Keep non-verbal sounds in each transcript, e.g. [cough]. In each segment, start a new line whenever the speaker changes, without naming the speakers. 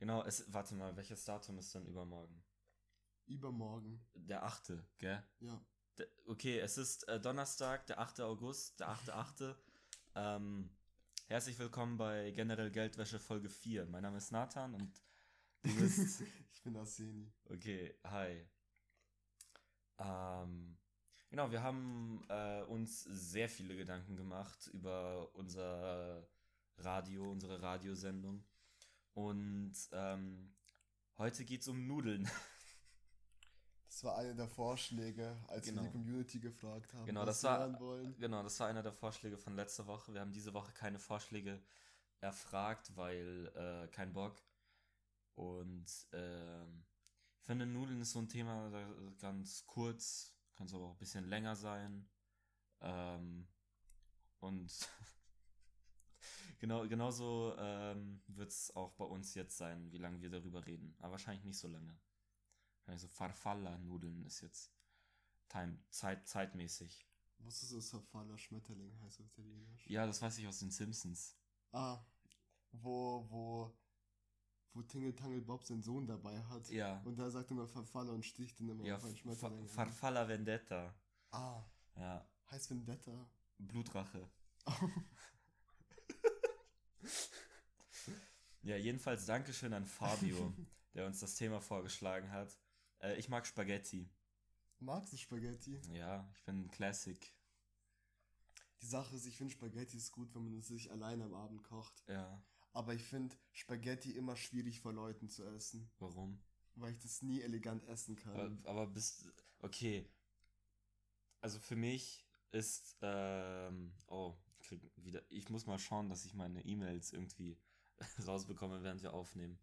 Genau, es, warte mal, welches Datum ist dann übermorgen?
Übermorgen.
Der 8., gell?
Ja.
Der, okay, es ist äh, Donnerstag, der 8. August, der 8.8. ähm, herzlich willkommen bei Generell Geldwäsche Folge 4. Mein Name ist Nathan und du bist... [laughs]
ich bin Arseni.
Okay, hi. Ähm, genau, wir haben äh, uns sehr viele Gedanken gemacht über unser Radio, unsere Radiosendung. Und ähm, heute geht's um Nudeln. [laughs]
Das war einer der Vorschläge, als
Genau.
wir die Community gefragt haben,
Genau,
was
das
wir
war,
wollen.
genau, das war einer der Vorschläge von letzter Woche. Wir haben diese Woche keine Vorschläge erfragt, weil äh, kein Bock. Und ähm, ich finde, Nudeln ist so ein Thema, da- ganz kurz, kann es aber auch ein bisschen länger sein. Ähm, und [laughs] genau, genauso ähm, wird es auch bei uns jetzt sein, wie lange wir darüber reden. Aber wahrscheinlich nicht so lange. Also Farfalla-Nudeln ist jetzt time, Zeit, zeitmäßig.
Wusstest du, dass Verfaller Schmetterling heißt auf Italienisch?
Ja, das weiß ich aus den Simpsons.
Ah, wo, wo, wo Tingle Tangle Bob seinen Sohn dabei hat.
Ja.
Und da sagt immer Verfaller und sticht ihn immer
Ja,
auf einen
Fa
Schmetterling. an.
Farfalla Vendetta.
ah,
Ja,
heißt Vendetta.
Blutrache. [laughs] Ja, jedenfalls Dankeschön an Fabio, [laughs] der uns das Thema vorgeschlagen hat. Äh, ich mag Spaghetti.
Magst du Spaghetti?
Ja, ich bin Classic.
Die Sache ist, ich finde Spaghetti ist gut, wenn man es sich alleine am Abend kocht.
Ja,
Aber ich finde Spaghetti immer schwierig vor Leuten zu essen.
warum?
Weil ich das nie elegant essen kann.
Aber, aber bist. Okay. Also für mich ist. Ähm, oh, ich krieg wieder. Ich muss mal schauen, dass ich meine E-Mails irgendwie [laughs] rausbekomme, während wir aufnehmen.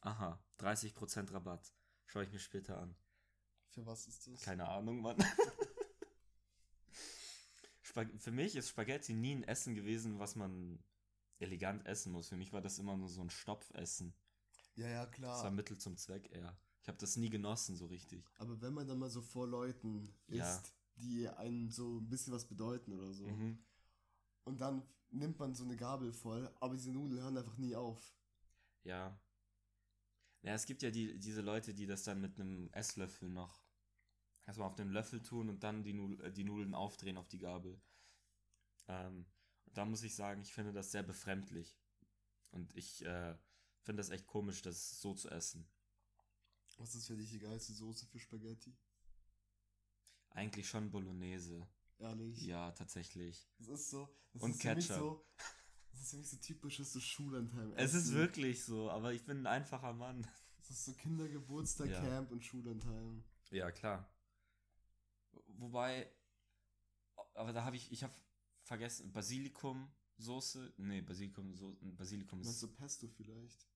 Aha, 30% Rabatt. Schaue ich mir später an.
Für was ist das?
Keine Ahnung, Mann. [laughs] Für mich ist Spaghetti nie ein Essen gewesen, was man elegant essen muss. Für mich war das immer nur so ein Stopfessen.
Ja, ja,
Das
klar.
war Mittel zum Zweck eher. Ich habe das nie genossen so richtig.
Aber wenn man dann mal so vor Leuten
Ja.
isst, die einem so ein bisschen was bedeuten oder so.
Mhm.
Und dann nimmt man so eine Gabel voll, aber diese Nudeln hören einfach nie auf.
Ja. Ja, es gibt ja die, diese Leute, die das dann mit einem Esslöffel noch erstmal auf den Löffel tun und dann die, Nudel, äh, die Nudeln aufdrehen auf die Gabel. Ähm, und da muss ich sagen, ich finde das sehr befremdlich. Und ich äh, finde das echt komisch, das so zu essen.
Was ist für dich die geilste Soße für Spaghetti?
Eigentlich schon Bolognese.
Ehrlich?
Ja, tatsächlich.
Das ist so. Das
Und
ist
Ketchup.
So, das ist für mich so typisches so Schullandheim.
Es ist wirklich so, aber ich bin ein einfacher Mann.
Das ist so Kindergeburtstag,
Ja.
Camp und Schullandheim.
Ja, klar. Wobei, aber da habe ich, ich habe vergessen, Basilikum Soße, nee, Basilikum so Basilikum
Meinst
ist
du Pesto vielleicht?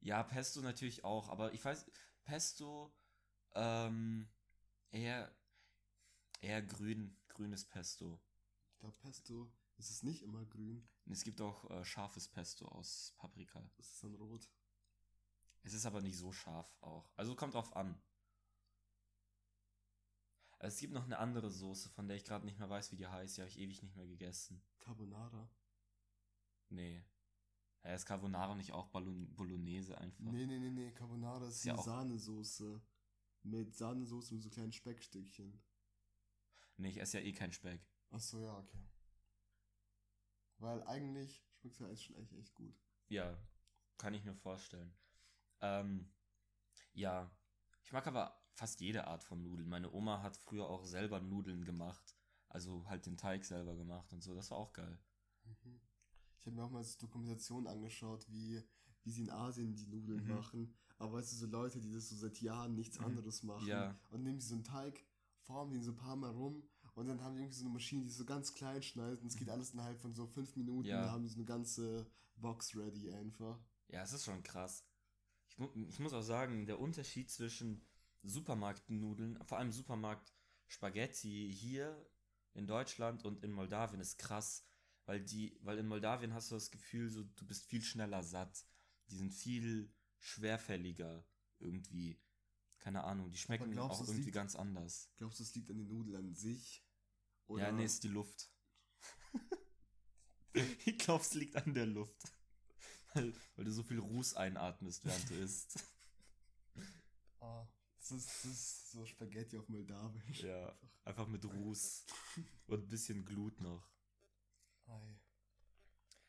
ja Pesto natürlich auch, aber ich weiß Pesto ähm, eher eher grün, grünes Pesto.
Ich glaube, Pesto ist es nicht immer grün.
Und es gibt auch äh, scharfes Pesto aus Paprika.
Das ist dann rot.
Es ist aber nicht so scharf auch. Also kommt drauf an. Es gibt noch eine andere Soße, von der ich gerade nicht mehr weiß, wie die heißt. Die habe ich ewig nicht mehr gegessen.
Carbonara.
Nee. Ja, ist Carbonara nicht auch Ballon Bolognese einfach?
Nee, nee, nee, nee. Carbonara ist,
Ist ja
Sahnesoße. Mit Sahnesoße mit so kleinen Speckstückchen.
Nee, ich esse ja eh keinen Speck.
Ach so, ja, okay. Weil eigentlich schmeckt ja Eis schon echt, echt gut.
Ja, kann ich mir vorstellen. Ähm, ja. Ich mag aber fast jede Art von Nudeln. Meine Oma hat früher auch selber Nudeln gemacht. Also halt den Teig selber gemacht und so. Das war auch geil.
Mhm. Ich habe mir auch mal so Dokumentation angeschaut, wie, wie sie in Asien die Nudeln
Mhm.
machen. Aber weißt du, so Leute, die das so seit Jahren nichts
Mhm.
anderes machen.
Ja.
Und nehmen sie so einen Teig, formen den so ein paar Mal rum und dann haben die irgendwie so eine Maschine, die so ganz klein schneidet und es geht alles innerhalb von so fünf Minuten.
Ja.
Dann haben die so eine ganze Box ready einfach.
Ja, es ist schon krass. Ich, mu ich muss auch sagen, der Unterschied zwischen Supermarktnudeln, vor allem Supermarkt Spaghetti hier in Deutschland und in Moldawien ist krass, weil die, weil in Moldawien hast du das Gefühl, so du bist viel schneller satt. Die sind viel schwerfälliger irgendwie. Keine Ahnung, die schmecken
glaubst
auch irgendwie
liegt-
ganz anders.
Glaubst du, es liegt an den Nudeln an sich? Oder
Ja, nee, ist die Luft. [laughs] ich glaube, es liegt an der Luft. weil, weil du so viel Ruß einatmest, während du isst.
Ah, das ist, das ist so Spaghetti auf Moldawisch.
Ja, einfach mit Ruß und ein bisschen Glut noch.
Ei.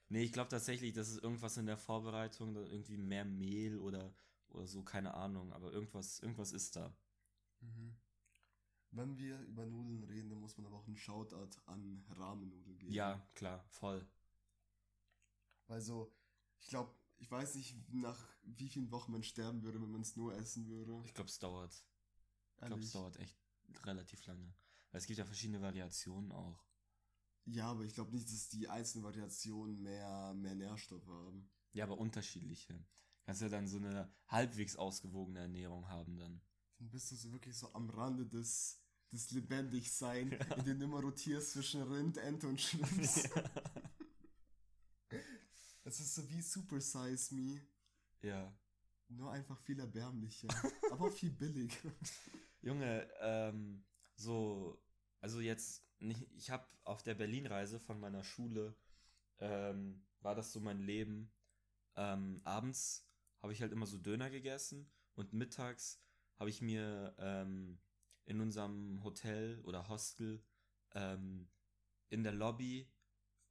Nee, ich glaube tatsächlich, das ist irgendwas in der Vorbereitung, irgendwie mehr Mehl oder, oder so, keine Ahnung, aber irgendwas, irgendwas ist da.
Mhm. Wenn wir über Nudeln reden, dann muss man aber auch einen Shoutout an Rahmennudeln geben.
Ja, klar, voll.
Weil so, ich glaube, ich weiß nicht, nach wie vielen Wochen man sterben würde, wenn man es nur essen würde.
Ich glaube, es dauert. Ich glaube, es dauert echt relativ lange. Weil es gibt ja verschiedene Variationen auch.
Ja, aber ich glaube nicht, dass die einzelnen Variationen mehr, mehr Nährstoffe haben.
Ja, aber unterschiedliche. Kannst ja dann so eine halbwegs ausgewogene Ernährung haben dann.
Dann bist du so wirklich so am Rande des, des Lebendigsein, [laughs] in dem du immer rotierst zwischen Rind, Ente und Schlips. Es [laughs] ist so wie Super Size Me,
ja.
nur einfach viel erbärmlicher, aber auch viel billig. [laughs]
Junge, ähm, so, also jetzt, nicht, ich habe auf der Berlin-Reise von meiner Schule, ähm, war das so mein Leben. Ähm, abends habe ich halt immer so Döner gegessen und mittags habe ich mir ähm, in unserem Hotel oder Hostel ähm, in der Lobby,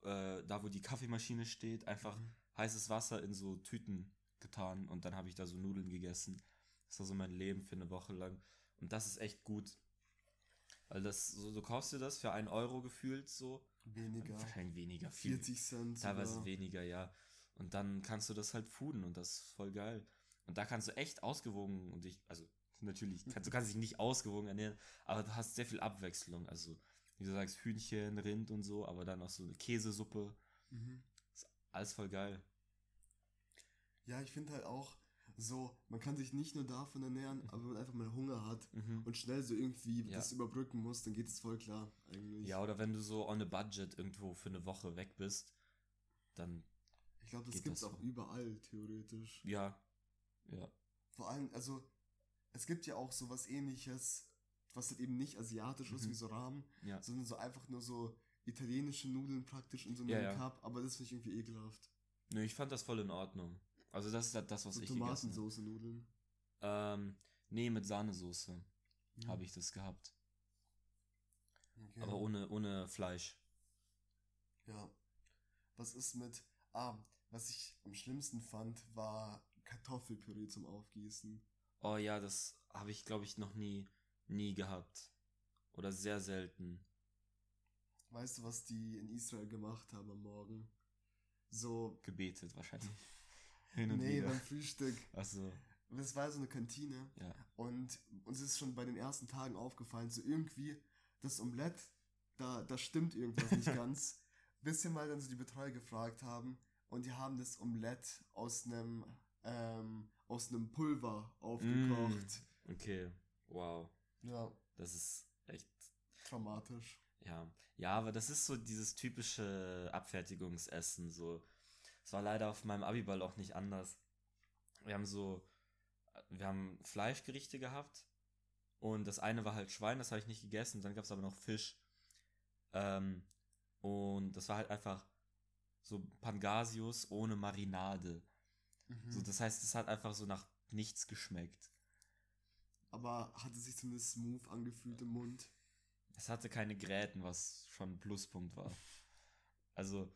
äh, da wo die Kaffeemaschine steht, einfach
Mhm.
heißes Wasser in so Tüten getan und dann habe ich da so Nudeln gegessen. Das war so mein Leben für eine Woche lang. Und das ist echt gut. Weil das, so, du kaufst dir das für einen Euro gefühlt so.
Weniger.
Wahrscheinlich weniger, viel.
40 Cent.
Teilweise
sogar.
weniger, ja. Und dann kannst du das halt fooden und das ist voll geil. Und da kannst du echt ausgewogen und dich, also natürlich, [laughs] kannst, du kannst dich nicht ausgewogen ernähren, aber du hast sehr viel Abwechslung. Also, wie du sagst, Hühnchen, Rind und so, aber dann auch so eine Käsesuppe.
Mhm.
Alles voll geil.
Ja, ich finde halt auch so, man kann sich nicht nur davon ernähren, aber wenn man einfach mal Hunger hat
Mhm.
und schnell so irgendwie
Ja.
das überbrücken muss, dann geht es voll klar eigentlich.
Ja, oder wenn du so on a budget irgendwo für eine Woche weg bist, dann,
ich glaube, das gibt's
das
auch überall theoretisch.
ja, ja.
Vor allem, also es gibt ja auch so was ähnliches, was halt eben nicht asiatisch ist
Mhm.
wie so Rahmen,
Ja.
sondern so einfach nur so italienische Nudeln praktisch in so einem
Ja, ja.
Cup, aber das finde ich irgendwie ekelhaft.
Nö, ich fand das voll in Ordnung. Also das ist halt das, was
So
ich gegessen habe.
Tomatensoße-Nudeln.
Ähm, nee, mit Sahnesoße
Mhm.
habe ich das gehabt.
Okay.
Aber ohne, ohne Fleisch.
Ja. Was ist mit. Ah, was ich am schlimmsten fand, war Kartoffelpüree zum Aufgießen.
Oh ja, das habe ich, glaube ich, noch nie, nie gehabt. Oder sehr selten.
Weißt du, was die in Israel gemacht haben am Morgen? So.
Gebetet wahrscheinlich. [laughs] Hin und
nee,
wieder.
beim Frühstück.
Achso,
Das war so eine Kantine.
ja.
Und uns ist schon bei den ersten Tagen aufgefallen, so irgendwie das Omelett, da, da stimmt irgendwas nicht [laughs] ganz. Bis wir mal dann so die Betreuer gefragt haben und die haben das Omelett aus einem ähm, aus einem Pulver aufgekocht.
Okay, wow.
Ja,
Das ist echt,
traumatisch.
ja. Ja, aber das ist so dieses typische Abfertigungsessen, so. Es war leider auf meinem Abiball auch nicht anders. Wir haben so, wir haben Fleischgerichte gehabt und das eine war halt Schwein, das habe ich nicht gegessen, dann gab es aber noch Fisch. Ähm, und das war halt einfach so Pangasius ohne Marinade.
Mhm.
So, das heißt, es hat einfach so nach nichts geschmeckt.
Aber hatte sich zumindest smooth angefühlt im Mund.
Es hatte keine Gräten, was schon ein Pluspunkt war. Also,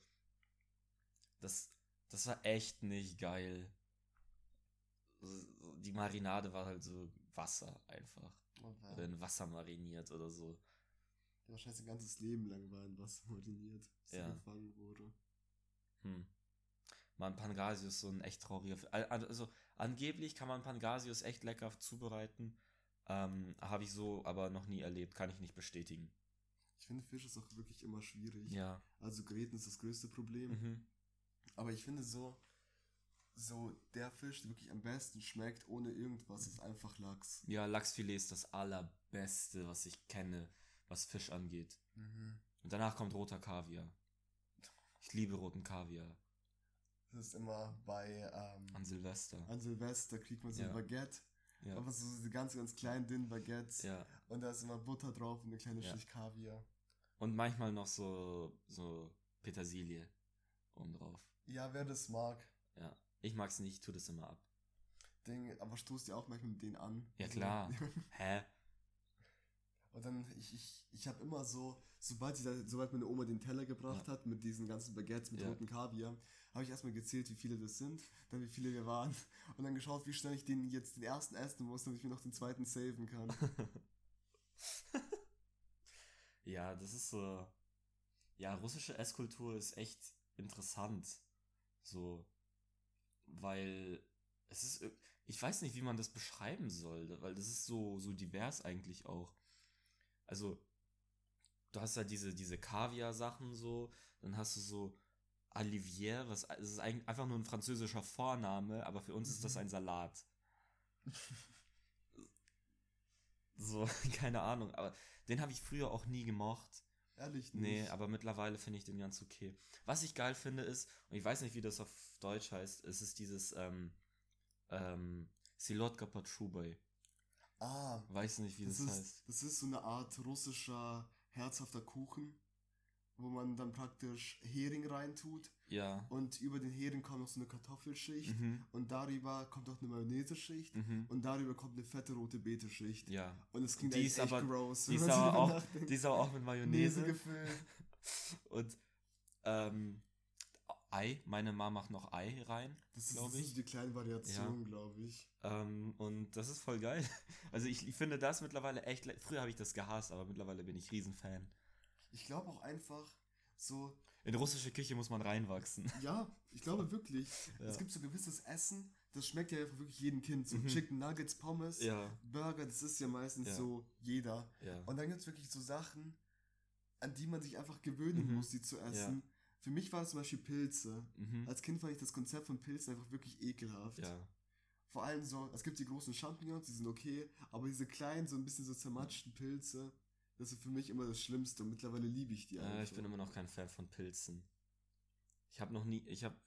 das, das war echt nicht geil. So, Die Marinade war halt so Wasser einfach. Oder in Wasser mariniert oder so.
Wahrscheinlich sein ganzes Leben lang war in Wasser mariniert, bis er
Ja.
gefangen wurde.
Hm. Man, Pangasius ist so ein echt trauriger. Also, angeblich kann man Pangasius echt lecker zubereiten. Ähm, Habe ich so aber noch nie erlebt, kann ich nicht bestätigen.
Ich finde, Fisch ist auch wirklich immer schwierig.
Ja.
Also Gräten ist das größte Problem.
Mhm.
Aber ich finde so, so der Fisch, der wirklich am besten schmeckt, ohne irgendwas, ist einfach Lachs.
Ja, Lachsfilet ist das allerbeste, was ich kenne, was Fisch angeht.
Mhm.
Und danach kommt roter Kaviar. Ich liebe roten Kaviar.
Das ist immer bei, ähm,
An Silvester.
an Silvester kriegt man so
Ja.
ein Baguette.
Ja.
Aber so diese ganz, ganz kleinen, dünnen Baguettes.
ja.
Und da ist immer Butter drauf und eine kleine
Ja.
Schicht Kaviar.
Und manchmal noch so, so Petersilie oben drauf.
Ja, wer das mag.
Ja. Ich mag's nicht, ich tu das immer ab.
Ding, aber stoßt ihr auch manchmal mit denen an?
Ja,
Also-
klar. [laughs] Hä?
Und dann, ich, ich, ich habe immer so, sobald, die, da- sobald meine Oma den Teller gebracht
Ja.
hat mit diesen ganzen Baguettes mit
Ja.
rotem Kaviar, habe ich erstmal gezählt, wie viele das sind, dann wie viele wir waren und dann geschaut, wie schnell ich den jetzt den ersten essen muss, damit ich mir noch den zweiten saven kann. [laughs]
Ja, das ist so. Ja, russische Esskultur ist echt interessant. So. Weil es ist. Ich weiß nicht, wie man das beschreiben soll, weil das ist so, so divers eigentlich auch. Also, du hast halt diese, diese Kaviar-Sachen so, dann hast du so Olivier, was es ist eigentlich einfach nur ein französischer Vorname, aber für uns ist das
Mhm.
ein Salat. [laughs] So, [laughs] keine Ahnung, aber den habe ich früher auch nie gemocht.
Ehrlich nicht.
Nee, aber mittlerweile finde ich den ganz okay. Was ich geil finde ist, und ich weiß nicht, wie das auf Deutsch heißt, es ist dieses ähm, ähm, Silotka Patrubay.
Ah,
Weiß nicht, wie das,
das,
heißt.
ist, das ist so eine Art russischer herzhafter Kuchen, wo man dann praktisch Hering reintut
Ja.
und über den Hering kommt noch so eine Kartoffelschicht
Mhm.
und darüber kommt noch eine Mayonnaise-Schicht
Mhm.
und darüber kommt eine fette rote Beete-Schicht.
Ja.
Und es klingt
Die ist
echt
aber-
gross.
Die ist, aber auch,
nachdenkt.
die ist aber auch mit
Mayonnaise
Mayonnaise.
gefüllt. [laughs]
Und ähm, Ei, meine Mama macht noch Ei rein,
Das ist,
glaube
das ist
ich.
die kleine Variation, glaube ich.
Ähm, und das ist voll geil. [laughs] Also ich, ich finde das mittlerweile echt. Früher habe ich das gehasst, aber mittlerweile bin ich Riesenfan.
Ich glaube auch einfach so,
In russische Küche muss man reinwachsen. [laughs]
ja, ich glaube [laughs] wirklich.
Ja.
Es gibt so gewisses Essen, das schmeckt ja wirklich jedem Kind. So
Mhm.
Chicken Nuggets, Pommes,
Ja,
Burger, das ist ja meistens
Ja.
so jeder.
ja.
Und dann gibt es wirklich so Sachen, an die man sich einfach gewöhnen
Mhm.
muss, die zu essen. Für mich war es zum Beispiel Pilze.
Mhm.
Als Kind fand ich das Konzept von Pilzen einfach wirklich ekelhaft.
Ja.
Vor allem so, es gibt die großen Champignons, die sind okay, aber diese kleinen, so ein bisschen so zermatschten Pilze, das ist für mich immer das Schlimmste und mittlerweile liebe ich die
Äh, ich bin immer noch kein Fan von Pilzen. Ich habe noch nie, ich habe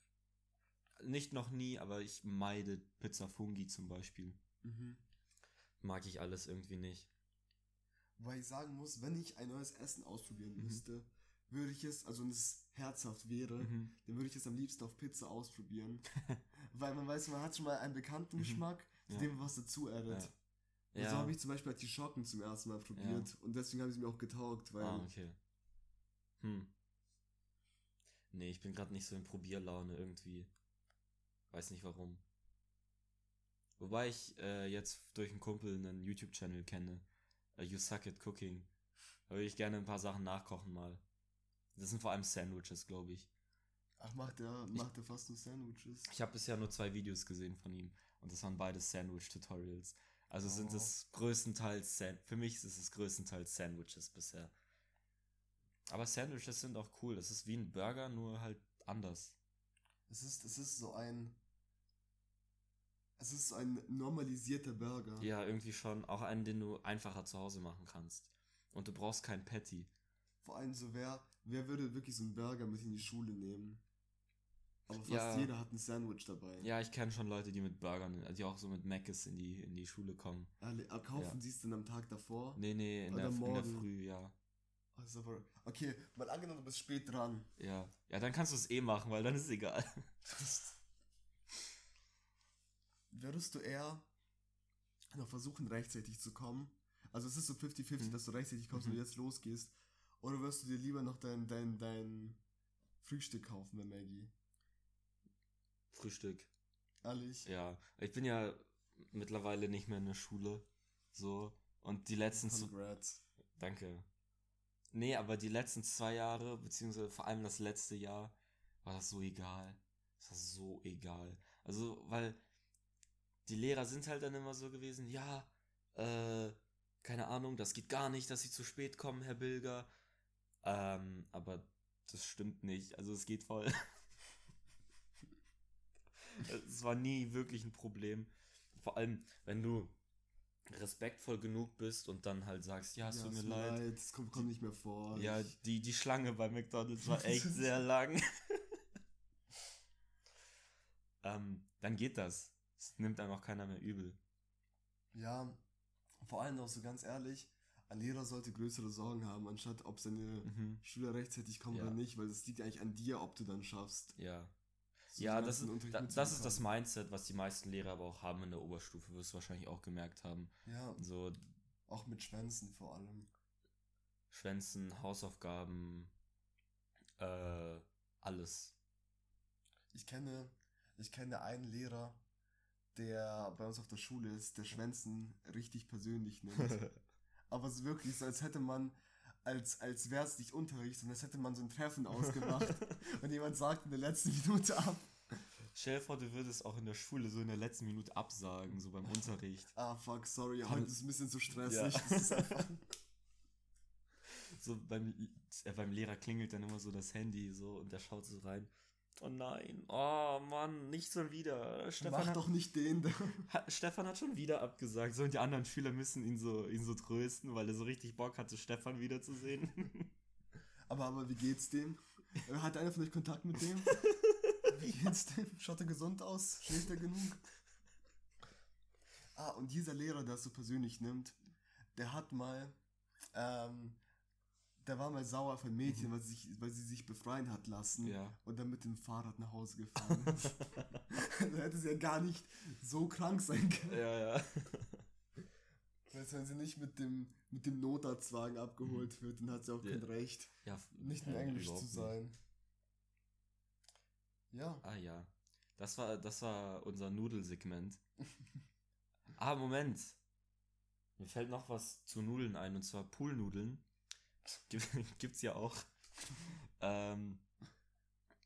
nicht noch nie, aber ich meide Pizza Fungi zum Beispiel.
mhm.
Mag ich alles irgendwie nicht.
Weil ich sagen muss, wenn ich ein neues Essen ausprobieren
Mhm.
müsste, würde ich es, also es herzhaft wäre,
Mhm.
dann würde ich es am liebsten auf Pizza ausprobieren. [laughs] Weil man weiß, man hat schon mal einen bekannten
Mhm.
Geschmack, zu
Ja.
dem man was dazu addet.
Ja.
Und
Ja.
so habe ich zum Beispiel halt die Schocken zum ersten Mal probiert und deswegen haben sie mir auch getaugt, weil
ah, okay. Hm. Nee, ich bin gerade nicht so in Probierlaune irgendwie. Weiß nicht warum. Wobei ich äh, jetzt durch einen Kumpel einen YouTube-Channel kenne. Äh, you Suck at Cooking. Da würde ich gerne ein paar Sachen nachkochen mal. Das sind vor allem Sandwiches, glaube ich.
ach, macht der, macht der fast nur Sandwiches.
Ich habe bisher nur zwei Videos gesehen von ihm. Und das waren beides Sandwich-Tutorials. Also sind
Oh.
es größtenteils, San für mich ist es größtenteils Sandwiches bisher. Aber Sandwiches sind auch cool. Das ist wie ein Burger, nur halt anders.
Es ist, es ist so ein, es ist ein normalisierter Burger.
Ja, irgendwie schon. Auch einen, den du einfacher zu Hause machen kannst. Und du brauchst kein Patty.
Vor allem so, wer, wer würde wirklich so einen Burger mit in die Schule nehmen? Aber fast
Ja.
jeder hat ein Sandwich dabei.
Ja, ich kenne schon Leute, die mit Burgern, die auch so mit Mc's in die, in die Schule kommen.
Alle, kaufen
Ja.
sie es dann am Tag davor?
Nee, nee, in, der, in der. Früh, ja.
Oh, okay, mal angenommen, du bist spät dran.
Ja. Ja, dann kannst du es eh machen, weil dann ist es egal. [laughs]
Würdest du eher noch versuchen, rechtzeitig zu kommen? Also es ist so 50-50,
Mhm.
dass du rechtzeitig kommst und
Mhm.
jetzt losgehst. Oder wirst du dir lieber noch dein, dein, dein Frühstück kaufen bei Maggie?
Frühstück.
Ehrlich?
Ja, ich bin ja mittlerweile nicht mehr in der Schule. So. Und die letzten.
Congrats.
Danke. Nee, aber die letzten zwei Jahre, beziehungsweise vor allem das letzte Jahr, war das so egal. Das war so egal. Also, weil die Lehrer sind halt dann immer so gewesen, ja, äh, keine Ahnung, das geht gar nicht, dass sie zu spät kommen, Herr Bilger. Ähm, aber das stimmt nicht. Also es geht voll. [laughs] es war nie wirklich ein Problem. Vor allem, wenn du respektvoll genug bist und dann halt sagst, ja, es tut mir leid.
Es kommt, kommt nicht mehr vor.
Ja, die, die Schlange bei McDonalds war echt [laughs] sehr lang. [laughs] ähm, dann geht das. Es nimmt einem auch keiner mehr übel.
ja, vor allem auch so ganz ehrlich, ein Lehrer sollte größere Sorgen haben, anstatt ob seine
Mhm.
Schüler rechtzeitig kommen
Ja.
oder nicht, weil das liegt eigentlich an dir, ob du dann schaffst.
Ja.
So
ja, das ist, da, das ist das. Mindset, was die meisten Lehrer aber auch haben in der Oberstufe, wirst du wahrscheinlich auch gemerkt haben.
Ja,
So
auch mit Schwänzen vor allem.
Schwänzen, Hausaufgaben, äh, alles.
Ich kenne, ich kenne einen Lehrer, der bei uns auf der Schule ist, der Schwänzen richtig persönlich nimmt. [laughs] Aber es ist wirklich so, als hätte man, als, als wäre es nicht Unterricht, sondern als hätte man so ein Treffen ausgemacht [laughs] und jemand sagt in der letzten Minute ab.
Stell dir vor, du würdest auch in der Schule so in der letzten Minute absagen, so beim Unterricht.
Ah, fuck, sorry, heute ist es ein bisschen zu stressig.
Ja.
Das ist einfach, [laughs] [laughs]
So beim, äh, beim Lehrer klingelt dann immer so das Handy so und der schaut so rein. Oh nein, oh Mann, nicht so wieder. Stefan
mach
hat,
doch nicht den. da.
hat, Stefan hat schon wieder abgesagt. So, und die anderen Schüler müssen ihn so, ihn so trösten, weil er so richtig Bock hatte, Stefan wiederzusehen. [laughs]
Aber, aber wie geht's dem? Hat einer von euch Kontakt mit dem? [laughs] Wie geht's dem? Schaut er gesund aus? Schläft er genug? Ah, und dieser Lehrer, der es so persönlich nimmt, der hat mal, ähm, der war mal sauer auf ein Mädchen, weil, sie sich, weil sie sich befreien hat lassen
Ja.
und dann mit dem Fahrrad nach Hause gefahren ist. [laughs] da hätte sie ja gar nicht so krank sein können.
ja, ja.
Du, wenn sie nicht mit dem, mit dem Notarztwagen abgeholt wird, dann hat sie auch
Ja.
kein Recht,
ja
nicht in
ja,
Englisch zu
nicht.
sein. Ja.
Ah ja. Das war, das war unser Nudelsegment. ah, Moment. Mir fällt noch was zu Nudeln ein, und zwar Poolnudeln. Gibt- [laughs] Gibt's ja auch. ähm,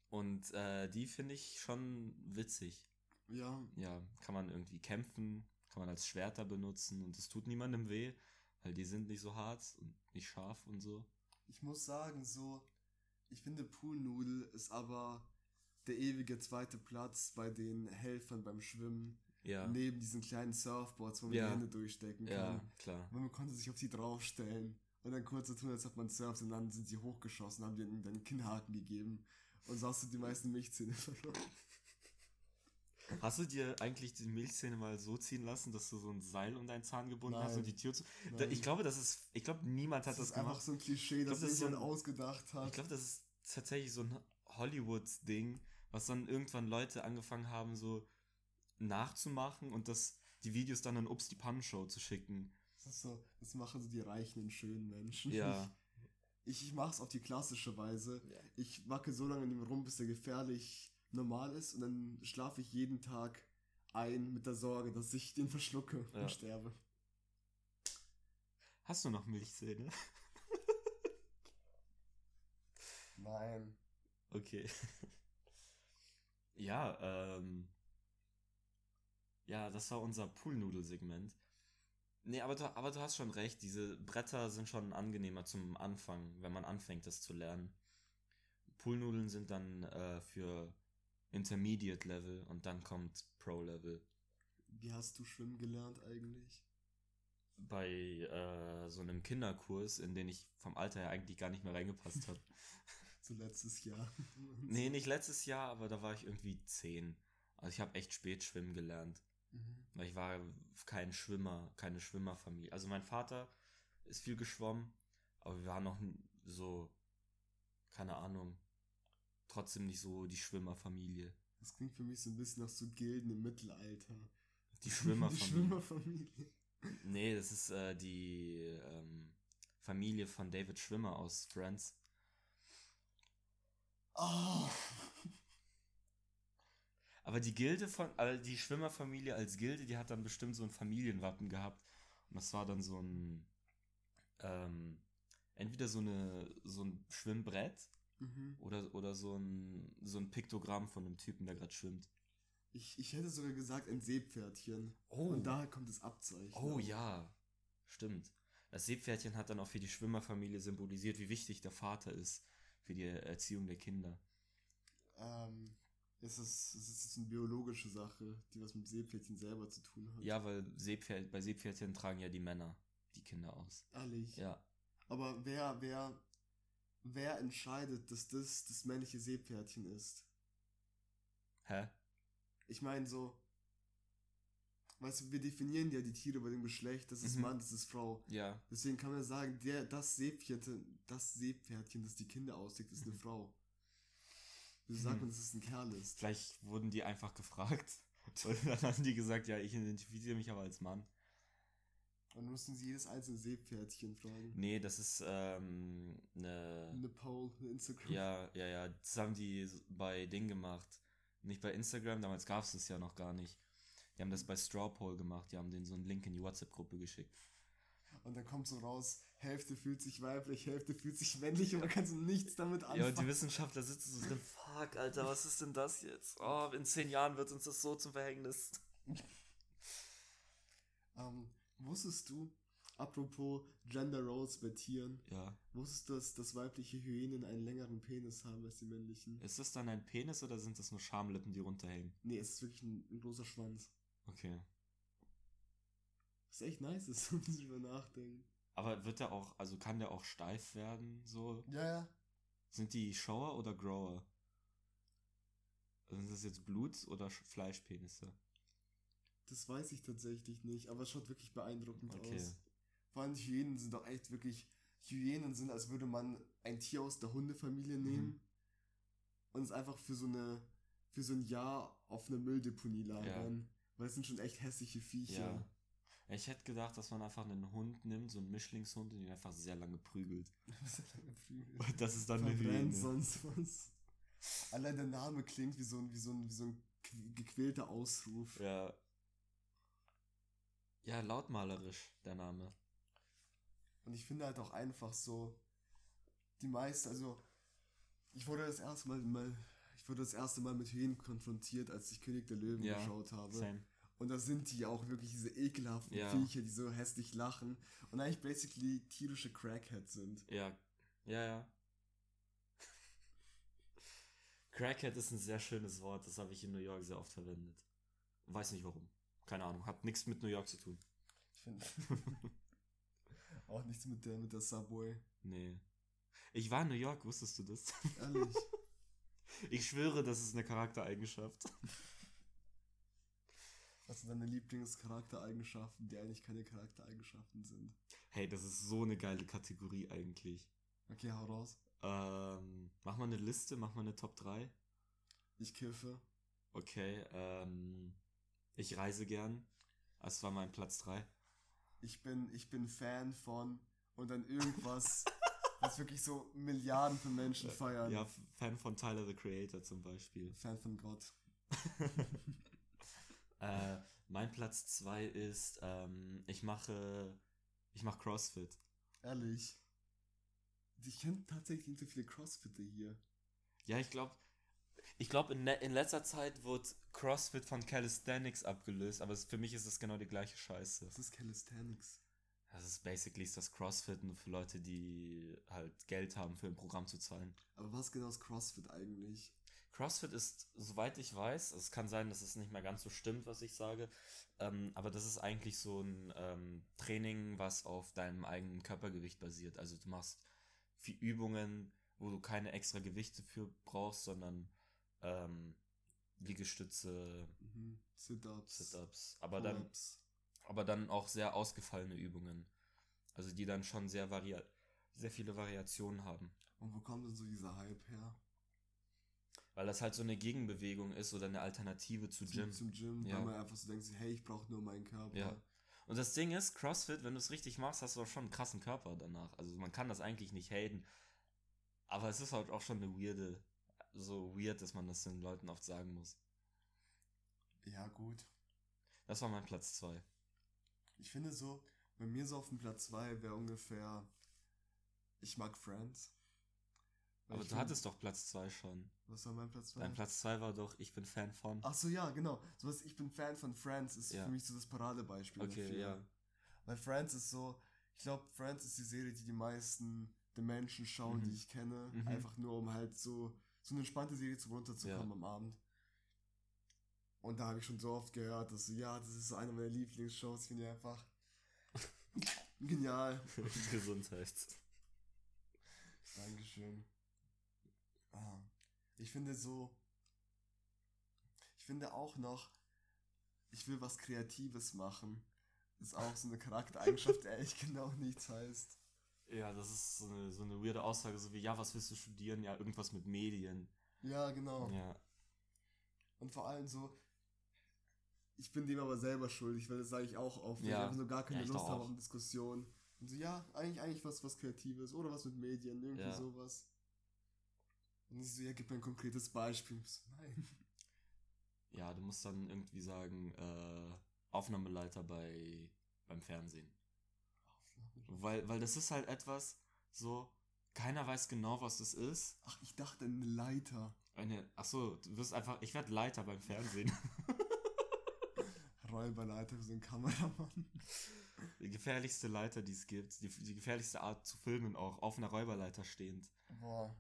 und äh, die finde ich schon witzig.
Ja,
Ja, kann man irgendwie kämpfen, kann man als Schwerter benutzen und es tut niemandem weh, weil die sind nicht so hart und nicht scharf und so.
ich muss sagen, so, ich finde Poolnudel ist aber der ewige zweite Platz bei den Helfern beim Schwimmen,
Ja,
neben diesen kleinen Surfboards, wo man
Ja.
die Hände durchstecken kann.
ja, klar.
Weil man konnte sich auf sie draufstellen und dann kurz so tun, als ob man surft und dann sind sie hochgeschossen, haben denen dann Kinnhaken gegeben und so hast du die meisten Milchzähne [laughs] verloren.
Hast du dir eigentlich die Milchzähne mal so ziehen lassen, dass du so ein Seil um deinen Zahn gebunden hast
Nein.
und die Tür zu.
Nein.
ich glaube, das ist. Ich glaube, niemand hat
das
das,
ist einfach
gemacht.
so ein Klischee, das,
glaub, das ist so
ausgedacht hat.
Ich glaube, das ist tatsächlich so ein Hollywood-Ding, was dann irgendwann Leute angefangen haben, so nachzumachen und das, die Videos dann an Ups die Pan-Show zu schicken.
Das so, das machen so die reichen und schönen Menschen.
Ja. [laughs]
Ich, ich mach's auf die klassische Weise.
Ja.
Ich wacke so lange in dem rum, bis der gefährlich normal ist und dann schlafe ich jeden Tag ein mit der Sorge, dass ich den verschlucke
Ja.
und sterbe.
Hast du noch Milchzähne? [laughs]
Nein.
Okay. [laughs] ja, ähm. Ja, das war unser Poolnudel-Segment. Nee, aber du, aber du hast schon recht, diese Bretter sind schon angenehmer zum Anfang, wenn man anfängt, das zu lernen. Poolnudeln sind dann äh, für Intermediate Level und dann kommt Pro Level.
Wie hast du schwimmen gelernt eigentlich?
Bei äh, so einem Kinderkurs, in den ich vom Alter her eigentlich gar nicht mehr reingepasst habe. [laughs]
So letztes Jahr.
nee, nicht letztes Jahr, aber da war ich irgendwie zehn. Also ich habe echt spät schwimmen gelernt.
Mhm.
Weil ich war kein Schwimmer, keine Schwimmerfamilie. Also mein Vater ist viel geschwommen, aber wir waren noch so, keine Ahnung, trotzdem nicht so die Schwimmerfamilie.
Das klingt für mich so ein bisschen nach so Gilden im Mittelalter.
Die [laughs] Schwimmerfamilie.
Die Schwimmerfamilie.
nee, das ist äh, die ähm, Familie von David Schwimmer aus Friends.
Oh.
Aber die Gilde von, also die Schwimmerfamilie als Gilde, die hat dann bestimmt so ein Familienwappen gehabt. Und das war dann so ein, ähm, entweder so eine, so ein Schwimmbrett
Mhm.
oder, oder so ein, so ein Piktogramm von einem Typen, der gerade schwimmt.
Ich, ich hätte sogar gesagt ein Seepferdchen.
Oh.
Und daher kommt das Abzeichen.
Oh ja, stimmt. Das Seepferdchen hat dann auch für die Schwimmerfamilie symbolisiert, wie wichtig der Vater ist für die Erziehung der Kinder.
Ähm, es ist, es ist eine biologische Sache, die was mit Seepferdchen selber zu tun hat.
Ja, weil Seepferd, bei Seepferdchen tragen ja die Männer die Kinder aus.
Ehrlich.
Ja.
Aber wer, wer, wer entscheidet, dass das das männliche Seepferdchen ist?
Hä?
Ich meine so, weißt du, wir definieren ja die Tiere bei dem Geschlecht, das ist
Mhm.
Mann, das ist Frau.
Ja.
Deswegen kann man sagen, der, das Seepferdchen, das Seepferdchen, das die Kinder auslegt, ist eine [laughs]
Mhm.
Frau. Wie sagt man, dass es ein Kerl ist?
Vielleicht wurden die einfach gefragt. [laughs] Und dann haben die gesagt, ja, ich identifiziere mich aber als Mann.
Und mussten sie jedes einzelne Seepferdchen fragen.
Nee, das ist ähm, eine.
Eine Poll, eine Instagram.
Ja, ja, ja. Das haben die bei Ding gemacht. Nicht bei Instagram, damals gab es das ja noch gar nicht. Die haben das bei Straw Poll gemacht. Die haben denen so einen Link in die WhatsApp-Gruppe geschickt.
Und dann kommt so raus, Hälfte fühlt sich weiblich, Hälfte fühlt sich männlich und man kann so nichts damit anfangen.
Ja, und die Wissenschaftler sitzen so drin, fuck, Alter, was ist denn das jetzt? Oh, in zehn Jahren wird uns das so zum Verhängnis. [laughs]
ähm, wusstest du, apropos Gender Roles bei Tieren,
Ja.
wusstest du, dass, dass weibliche Hyänen einen längeren Penis haben als die männlichen?
Ist das dann ein Penis oder sind das nur Schamlippen, die runterhängen?
Nee, es ist wirklich ein, ein großer Schwanz.
Okay.
Was echt nice ist, wenn man drüber nachdenken.
Aber wird der auch, also kann der auch steif werden, so?
Ja, ja.
Sind die Shower oder Grower? Sind das jetzt Blut- oder Sch- Fleischpenisse?
Das weiß ich tatsächlich nicht, aber es schaut wirklich beeindruckend
Okay.
aus. Vor allem die Hyänen sind doch echt wirklich. Hyänen sind, als würde man ein Tier aus der Hundefamilie
Mhm.
nehmen und es einfach für so eine für so ein Jahr auf einer Mülldeponie lagern. Weil es sind schon echt hässliche Viecher.
Ja. Ich hätte gedacht, dass man einfach einen Hund nimmt, so einen Mischlingshund, und ihn einfach [laughs] sehr lange prügelt. Und das ist dann eine
Verbrennt
Hyäne.
sonst was. Allein der Name klingt wie so ein, wie so ein, wie so ein qu- gequälter Ausruf.
Ja. Ja, lautmalerisch, der Name.
Und ich finde halt auch einfach so, die meisten, also ich wurde das erste Mal, mal ich wurde das erste Mal mit Hyänen konfrontiert, als ich König der Löwen
Ja,
geschaut habe.
Same.
Und da sind die auch wirklich diese ekelhaften
Ja.
Viecher, die so hässlich lachen und eigentlich basically tierische Crackheads sind.
Ja. Ja, ja. Crackhead ist ein sehr schönes Wort, das habe ich in New York sehr oft verwendet. Weiß nicht warum. Keine Ahnung, hat nichts mit New York zu tun.
Ich finde [laughs] auch nichts mit der, mit der Subway.
Nee. Ich war in New York, wusstest du das?
Ehrlich. [laughs]
Ich schwöre, das ist eine Charaktereigenschaft. [laughs]
Was sind deine Lieblingscharaktereigenschaften, die eigentlich keine Charaktereigenschaften sind?
Hey, das ist so eine geile Kategorie eigentlich.
Okay, hau raus.
Ähm, mach mal eine Liste, mach mal eine Top 3.
Ich kiffe.
Okay, ähm, ich reise gern. Das war mein Platz 3.
Ich bin, ich bin Fan von und dann irgendwas, [laughs] was wirklich so Milliarden von Menschen feiern.
Ja, Fan von Tyler the Creator zum Beispiel.
Fan von Gott. [laughs]
Äh, mein Platz 2 ist, ähm, ich mache, ich mache CrossFit.
Ehrlich. Ich kenne tatsächlich nicht so viele Crossfitter hier.
Ja, ich glaube, ich glaube, in, in letzter Zeit wird CrossFit von Calisthenics abgelöst, aber es, für mich ist es genau die gleiche Scheiße.
Das ist Calisthenics.
Das ist basically ist das CrossFit nur für Leute, die halt Geld haben, für ein Programm zu zahlen.
Aber was genau ist CrossFit eigentlich?
CrossFit ist, soweit ich weiß, es kann sein, dass es nicht mehr ganz so stimmt, was ich sage, ähm, aber das ist eigentlich so ein ähm, Training, was auf deinem eigenen Körpergewicht basiert. Also du machst viel Übungen, wo du keine extra Gewichte für brauchst, sondern ähm, Liegestütze,
Mhm. Sit-ups.
Sit-ups, aber dann, aber dann auch sehr ausgefallene Übungen. Also die dann schon sehr varia sehr viele Variationen haben.
Und wo kommt denn so dieser Hype her?
Weil das halt so eine Gegenbewegung ist oder eine Alternative zu Gym.
Zum Gym,
Ja.
weil man einfach so denkt, hey, ich brauche nur meinen Körper.
Ja. Und das Ding ist, CrossFit, wenn du es richtig machst, hast du auch schon einen krassen Körper danach. Also man kann das eigentlich nicht haten. Aber es ist halt auch schon eine weirde, so weird, dass man das den Leuten oft sagen muss.
ja, gut.
Das war mein Platz 2.
Ich finde so, bei mir so auf dem Platz 2 wäre ungefähr, ich mag Friends. Weil
Aber du
find-
hattest doch Platz 2 schon.
Was war mein Platz 2?
Dein Platz 2 war doch, ich bin Fan von.
Ach so, ja, genau. So was, ich bin Fan von Friends ist
Ja.
für mich so das Paradebeispiel
Okay,
dafür.
ja.
Weil Friends ist so, ich glaube, Friends ist die Serie, die die meisten der Menschen schauen,
Mhm.
die ich kenne.
Mhm.
Einfach nur, um halt so, so eine entspannte Serie zum runterzukommen
Ja.
am Abend. Und da habe ich schon so oft gehört, dass so, ja, das ist so eine meiner Lieblingsshows, finde ich einfach [laughs] genial. [laughs]
Gesundheit.
Dankeschön. Ah, Ich finde so, ich finde auch noch, ich will was Kreatives machen. Ist auch so eine Charaktereigenschaft, [laughs] die eigentlich genau nichts heißt.
Ja, das ist so eine, so eine weirde Aussage, so wie, ja, was willst du studieren? Ja, irgendwas mit Medien.
Ja, genau.
Ja.
Und vor allem so, ich bin dem aber selber schuldig, weil das sage ich auch oft,
Ja.
ich einfach so gar keine
Ja,
Lust habe auf Diskussion. Und so, ja, eigentlich, eigentlich was, was Kreatives oder was mit Medien, irgendwie
Ja.
sowas. Und ich so, ja, gib mir ein konkretes Beispiel. So, nein. [laughs]
Ja, du musst dann irgendwie sagen, äh, Aufnahmeleiter bei, beim Fernsehen. Weil, weil das ist halt etwas, so, keiner weiß genau, was das ist.
Ach, ich dachte eine Leiter.
Eine, ach so, du wirst einfach, ich werde Leiter beim Fernsehen. [laughs] [laughs]
Räuberleiter für so einen Kameramann.
Die gefährlichste Leiter, die es gibt. Die, die gefährlichste Art zu filmen auch, auf einer Räuberleiter stehend.
Boah.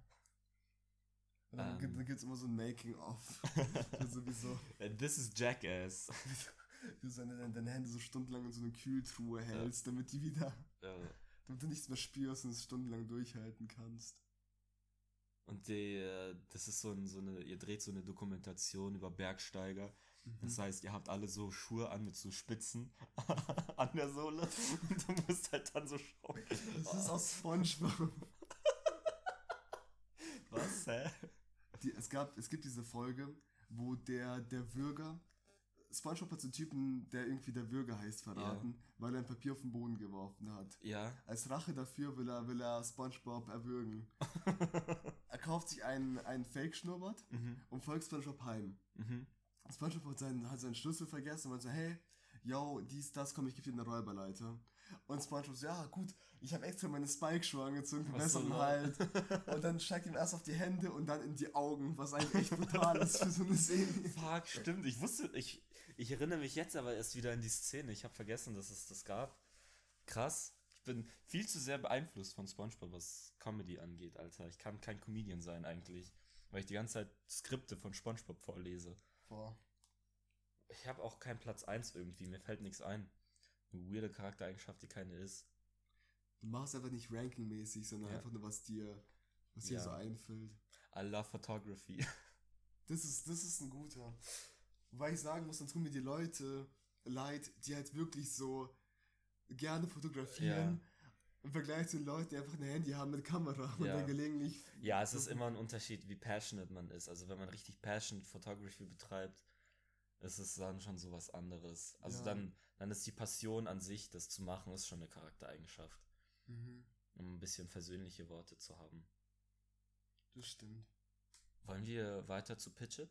Dann,
Ähm.
gibt, gibt's immer so ein Making-of. [laughs] sowieso.
And This is Jackass. [laughs]
Wie du so deine, deine Hände so stundenlang in so eine Kühltruhe hältst, damit die wieder,
Ja.
damit du nichts mehr spürst und es stundenlang durchhalten kannst.
Und die, äh, das ist so, ein, so eine, ihr dreht so eine Dokumentation über Bergsteiger.
Mhm.
Das heißt, ihr habt alle so Schuhe an mit so Spitzen [laughs] an der Sohle und du musst halt dann so schauen.
Das ist aus Spongebob.
Was, hä?
Die, es, gab, es gibt diese Folge, wo der, der Bürger, Spongebob hat so einen Typen, der irgendwie der Bürger heißt, verraten, weil er ein Papier auf den Boden geworfen hat.
Ja.
Als Rache dafür will er, will er Spongebob erwürgen. [laughs] er kauft sich einen, einen Fake-Schnurrbart
mhm.
und folgt Spongebob heim.
Mhm.
Spongebob hat seinen, hat seinen Schlüssel vergessen und meinte so, hey, yo, dies, das, komm, ich gebe dir eine Räuberleiter. Und Spongebob so, ja, gut, ich habe extra meine Spike-Schuhe angezogen für besseren
so
Halt. [laughs] Und dann steigt ihm erst auf die Hände und dann in die Augen, was eigentlich echt brutal ist für so eine Serie. [laughs]
Fuck, stimmt. Ich wusste, ich, ich erinnere mich jetzt aber erst wieder an die Szene. Ich habe vergessen, dass es das gab. Krass. Ich bin viel zu sehr beeinflusst von SpongeBob, was Comedy angeht, Alter. Ich kann kein Comedian sein eigentlich, weil ich die ganze Zeit Skripte von SpongeBob vorlese.
Boah.
Ich habe auch keinen Platz 1 irgendwie, mir fällt nichts ein. Eine weirde Charaktereigenschaft, die keine ist.
Du machst einfach nicht rankingmäßig, sondern
Ja.
einfach nur, was dir, was dir
Ja.
so einfällt.
I love Photography. [laughs]
Das ist, das ist ein guter. Wobei ich sagen muss, dann tun mir die Leute leid, die halt wirklich so gerne fotografieren. Im Vergleich zu den Leuten, die einfach ein Handy haben mit Kamera und
Ja.
dann gelegentlich.
Ja, es ist immer ein Unterschied, wie passionate man ist. Also wenn man richtig passionate Photography betreibt, ist es dann schon sowas anderes. Also
Ja.
dann, dann ist die Passion an sich, das zu machen, ist schon eine Charaktereigenschaft,
Mhm,
um ein bisschen versöhnliche Worte zu haben.
das stimmt.
Wollen wir weiter zu Pitchit?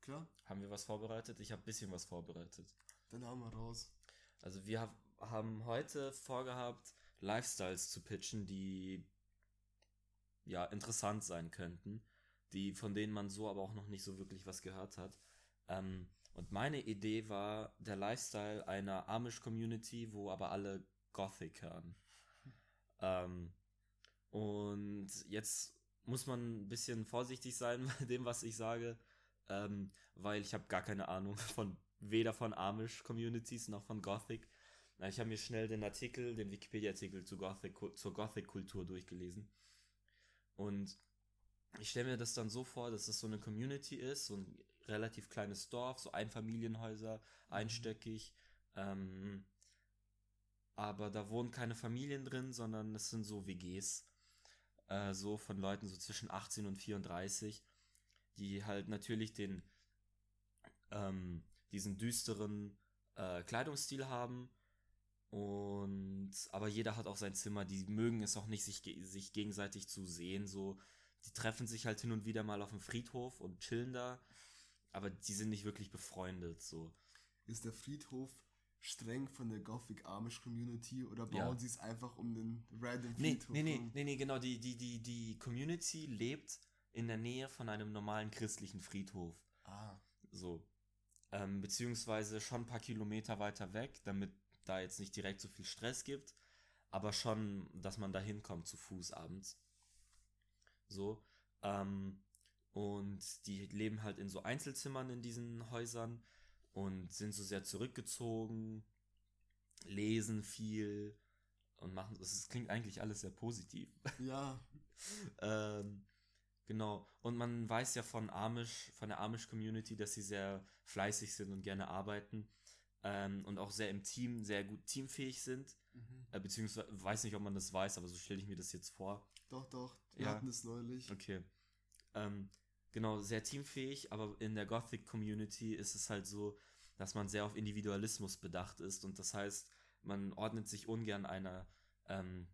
Klar,
Haben wir was vorbereitet? Ich habe ein bisschen was vorbereitet.
dann haben wir raus.
Also wir hab, haben heute vorgehabt, Lifestyles zu pitchen, die ja interessant sein könnten, die von denen man so aber auch noch nicht so wirklich was gehört hat. Ähm, und meine Idee war der Lifestyle einer Amish-Community, wo aber alle Gothic hören. Ähm, und jetzt muss man ein bisschen vorsichtig sein [laughs] bei dem, was ich sage, ähm, weil ich habe gar keine Ahnung [laughs] von weder von Amish-Communities noch von Gothic. Na, Ich habe mir schnell den Artikel, den Wikipedia-Artikel zu Gothic, zur Gothic-Kultur durchgelesen. Und ich stelle mir das dann so vor, dass es so eine Community ist, so ein relativ kleines Dorf, so Einfamilienhäuser, einstöckig. Ähm, aber da wohnen keine Familien drin, sondern es sind so WGs. Äh, so von Leuten so zwischen 18 und 34, die halt natürlich den ähm, diesen düsteren äh, Kleidungsstil haben. Und aber jeder hat auch sein Zimmer, die mögen es auch nicht, sich, sich gegenseitig zu sehen. So, die treffen sich halt hin und wieder mal auf dem Friedhof und chillen da, aber die sind nicht wirklich befreundet. So.
Ist der Friedhof streng von der Gothic Amish Community oder bauen
Ja.
sie es einfach um den random
Nee,
Friedhof
nee, nee, nee, nee, genau. Die, die, die, die Community lebt in der Nähe von einem normalen christlichen Friedhof.
Ah,
So. Ähm, beziehungsweise schon ein paar Kilometer weiter weg, damit da jetzt nicht direkt so viel Stress gibt, aber schon, dass man da hinkommt zu Fuß abends. So. Ähm, und die leben halt in so Einzelzimmern in diesen Häusern und sind so sehr zurückgezogen, lesen viel und machen, das klingt eigentlich alles sehr positiv. [laughs]
ja.
Ähm, genau. Und man weiß ja von Amish, von der Amish-Community, dass sie sehr fleißig sind und gerne arbeiten. Ähm, und auch sehr im Team, sehr gut teamfähig sind.
Mhm.
Äh, beziehungsweise, weiß nicht, ob man das weiß, aber so stelle ich mir das jetzt vor.
Doch, doch. Wir
Ja.
hatten es neulich.
Okay. Ähm, genau, sehr teamfähig, aber in der Gothic-Community ist es halt so, dass man sehr auf Individualismus bedacht ist und das heißt, man ordnet sich ungern einer, ähm,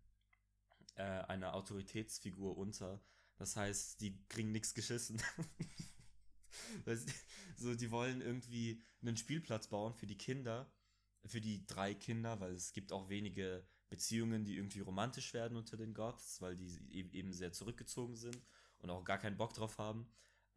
äh, einer Autoritätsfigur unter. Das heißt, die kriegen nichts geschissen. [laughs] so, die wollen irgendwie einen Spielplatz bauen für die Kinder, für die drei Kinder, weil es gibt auch wenige Beziehungen, die irgendwie romantisch werden unter den Goths, weil die e-, eben sehr zurückgezogen sind und auch gar keinen Bock drauf haben.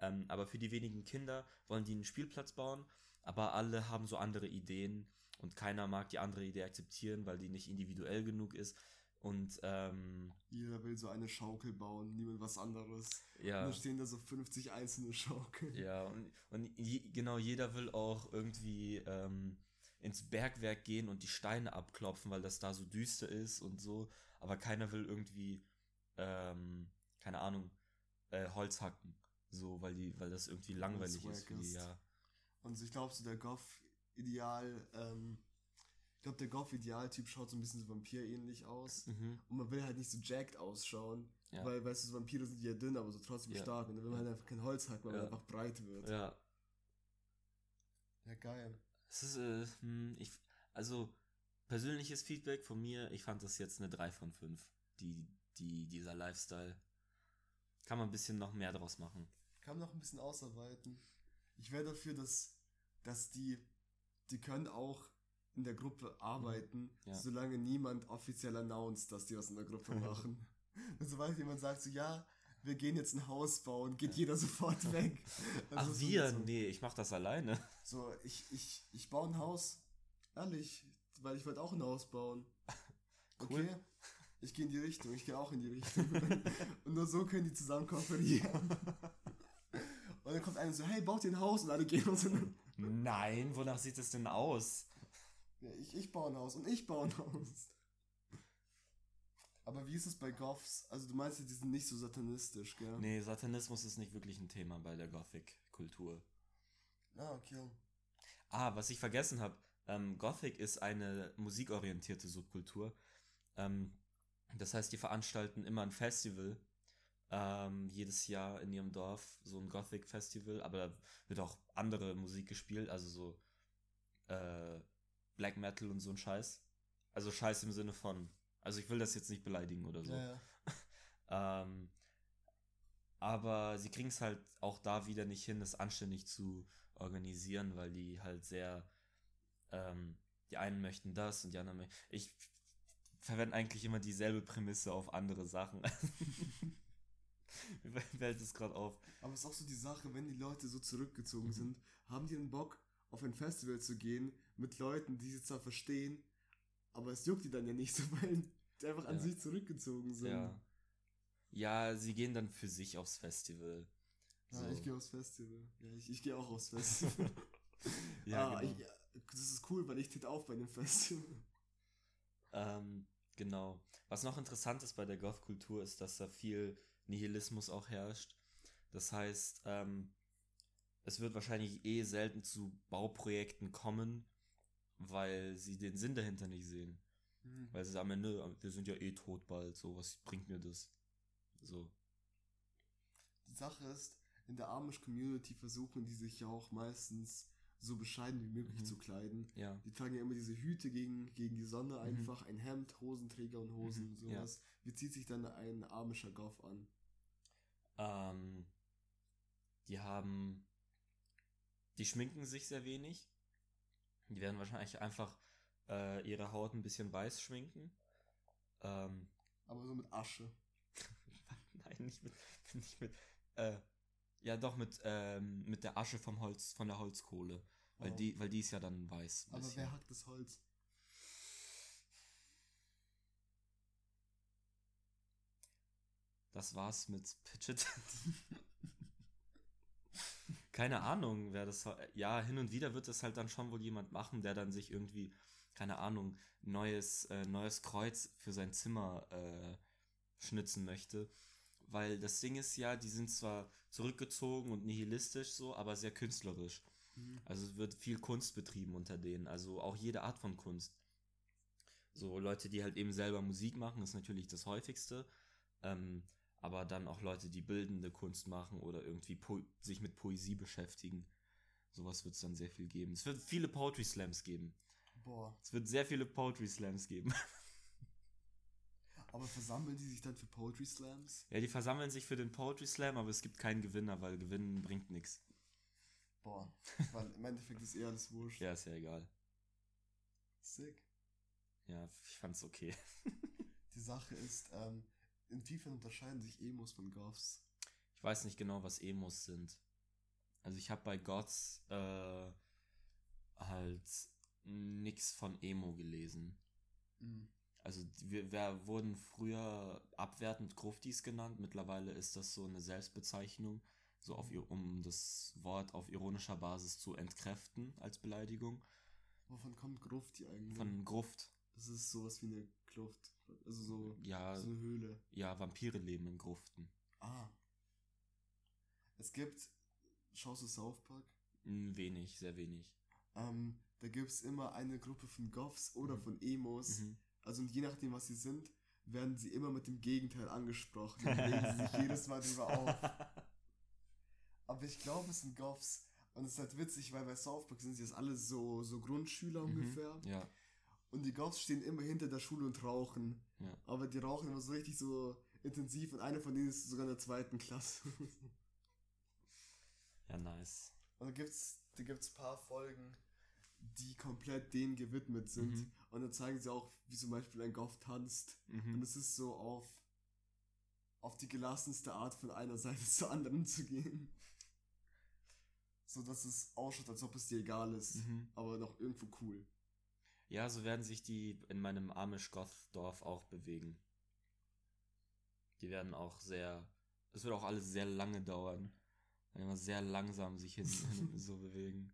Ähm, aber für die wenigen Kinder wollen die einen Spielplatz bauen, aber alle haben so andere Ideen und keiner mag die andere Idee akzeptieren, weil die nicht individuell genug ist. Und ähm,
jeder will so eine Schaukel bauen, niemand was anderes.
Ja.
Und dann stehen da so 50 einzelne Schaukeln.
Ja, und, und je, genau, jeder will auch irgendwie ähm, ins Bergwerk gehen und die Steine abklopfen, weil das da so düster ist und so. Aber keiner will irgendwie, ähm, keine Ahnung, äh, Holz hacken. So, weil die, weil das irgendwie langweilig das ist, die, ja.
Und ich glaube, so der Goff-Ideal, ähm, ich glaube, der Goff-Idealtyp schaut so ein bisschen so Vampir-ähnlich aus. Mhm. Und man will halt nicht so jacked ausschauen. Ja. Weil, weißt du, so Vampire sind ja dünn, aber so trotzdem ja. stark. Und dann will man halt einfach kein Holz hacken, weil ja. man einfach breit wird.
Ja.
Ja, geil.
Es ist, äh, hm, ich, also, persönliches Feedback von mir, ich fand das jetzt eine 3 von 5. Die, die, dieser Lifestyle. Kann man ein bisschen noch mehr draus machen.
Kann man noch ein bisschen ausarbeiten. Ich wäre dafür, dass, dass die, die können auch in der Gruppe arbeiten, ja. solange niemand offiziell announced, dass die was in der Gruppe [laughs] machen. Und sobald jemand sagt so, ja, wir gehen jetzt ein Haus bauen, geht jeder [laughs] sofort weg.
Also Ach, wir? So, nee, ich mach das alleine.
So, ich, ich, ich baue ein Haus. Ehrlich, weil ich wollte auch ein Haus bauen. [laughs] Okay. Cool. Ich gehe in die Richtung, ich gehe auch in die Richtung. und nur so können die zusammen kooperieren. Und dann kommt einer so, hey, baut ihr ein Haus? Und alle gehen uns hin.
Nein, wonach sieht es denn aus?
Ja, ich, ich baue ein Haus und ich baue ein Haus. Aber wie ist es bei Goths? Also du meinst, die sind nicht so satanistisch, gell?
Nee, Satanismus ist nicht wirklich ein Thema bei der Gothic-Kultur.
Ah, okay.
Ah, was ich vergessen habe. Ähm, Gothic ist eine musikorientierte Subkultur. Ähm, das heißt, die veranstalten immer ein Festival ähm, jedes Jahr in ihrem Dorf, so ein Gothic Festival, aber da wird auch andere Musik gespielt, also so äh, Black Metal und so ein Scheiß. Also Scheiß im Sinne von, also ich will das jetzt nicht beleidigen oder so. Ja, ja. [laughs] ähm, aber sie kriegen es halt auch da wieder nicht hin, das anständig zu organisieren, weil die halt sehr, ähm, die einen möchten das und die anderen möchten. Ich verwende eigentlich immer dieselbe Prämisse auf andere Sachen. [laughs] Mir fällt es gerade auf.
Aber es ist auch so die Sache, wenn die Leute so zurückgezogen mhm. sind, haben die einen Bock, auf ein Festival zu gehen mit Leuten, die sie zwar verstehen, aber es juckt die dann ja nicht so, [laughs] weil die einfach an sich zurückgezogen sind.
Ja. ja, sie gehen dann für sich aufs Festival.
Ja, so. ich gehe aufs Festival. Ja, ich, ich gehe auch aufs Festival. [laughs] ja, ah, genau. ich, das ist cool, weil ich tät auf bei dem Festival.
Ähm, genau. Was noch interessant ist bei der Goth-Kultur ist, dass da viel Nihilismus auch herrscht. Das heißt, ähm, es wird wahrscheinlich eh selten zu Bauprojekten kommen, weil sie den Sinn dahinter nicht sehen. Mhm. Weil sie am Ende, wir sind ja eh tot bald, so, was bringt mir das? So.
Die Sache ist, in der Amish-Community versuchen die sich ja auch meistens so bescheiden wie möglich mhm. zu kleiden.
Ja.
Die tragen ja immer diese Hüte gegen, gegen die Sonne, mhm. einfach mhm. ein Hemd, Hosenträger und Hosen, mhm. sowas. Ja. Wie zieht sich dann ein amischer Goff an?
Ähm, die haben, die schminken sich sehr wenig. Die werden wahrscheinlich einfach äh, ihre Haut ein bisschen weiß schminken. Ähm,
Aber so mit Asche. [laughs]
Nein, nicht mit, nicht mit, äh, ja doch mit, ähm, mit der Asche vom Holz, von der Holzkohle. Weil oh. die, weil die ist ja dann weiß.
Aber wer hackt das Holz?
Das war's mit Pitchit. [laughs] keine Ahnung, wer das. Ja, hin und wieder wird das halt dann schon wohl jemand machen, der dann sich irgendwie, keine Ahnung, neues, äh, neues Kreuz für sein Zimmer äh, schnitzen möchte. Weil das Ding ist ja, die sind zwar zurückgezogen und nihilistisch so, aber sehr künstlerisch. Mhm. Also es wird viel Kunst betrieben unter denen, also auch jede Art von Kunst. So Leute, die halt eben selber Musik machen, ist natürlich das häufigste. Ähm, aber dann auch Leute, die bildende Kunst machen oder irgendwie sich mit Poesie beschäftigen. Sowas wird es dann sehr viel geben. Es wird viele Poetry Slams geben.
Boah.
Es wird sehr viele Poetry Slams geben. [laughs]
Aber versammeln die sich dann für Poetry Slams?
Ja, die versammeln sich für den Poetry Slam, aber es gibt keinen Gewinner, weil Gewinnen bringt nichts.
Boah. Weil im Endeffekt ist eher alles wurscht.
Ja, ist ja egal.
Sick.
Ja, ich fand's okay. [laughs]
Die Sache ist, ähm, inwiefern unterscheiden sich Emos von Goths?
Ich weiß nicht genau, was Emos sind. Also ich habe bei Gods äh, halt nix von Emo gelesen.
Mhm.
Also wir, wir wurden früher abwertend Gruftis genannt. Mittlerweile ist das so eine Selbstbezeichnung, so auf ihr, um das Wort auf ironischer Basis zu entkräften als Beleidigung.
Wovon kommt Grufti eigentlich?
Von Gruft.
Das ist sowas wie eine Kluft. Also so,
Ja,
so eine Höhle.
ja, Vampire leben in Gruften.
Ah. Es gibt, schaust du South Park?
Hm, Wenig, sehr wenig.
Ähm, da gibt's immer eine Gruppe von Goths oder
Mhm.
von Emos.
Mhm.
Also und je nachdem, was sie sind, werden sie immer mit dem Gegenteil angesprochen. Und regen sie sich [laughs] jedes Mal drüber auf. [laughs] Aber ich glaube, es sind Goths. Und es ist halt witzig, weil bei South Park sind sie jetzt alle so, so Grundschüler
Mhm.
ungefähr.
Ja,
Und die Goths stehen immer hinter der Schule und rauchen.
Ja.
Aber die rauchen immer so richtig so intensiv und eine von denen ist sogar in der zweiten Klasse. [laughs]
ja, nice.
Und da gibt's, da gibt's paar Folgen, die komplett denen gewidmet sind.
Mhm.
Und dann zeigen sie auch, wie zum Beispiel ein Goth tanzt. Und
Mhm.
es ist so auf, auf die gelassenste Art von einer [laughs] Seite zur anderen zu gehen. So dass es ausschaut, als ob es dir egal ist,
Mhm.
aber noch irgendwo cool.
Ja, so werden sich die in meinem Amish-Goth-Dorf auch bewegen. Die werden auch sehr, es wird auch alles sehr lange dauern. Werden immer sehr langsam sich hin, hin [laughs] so bewegen.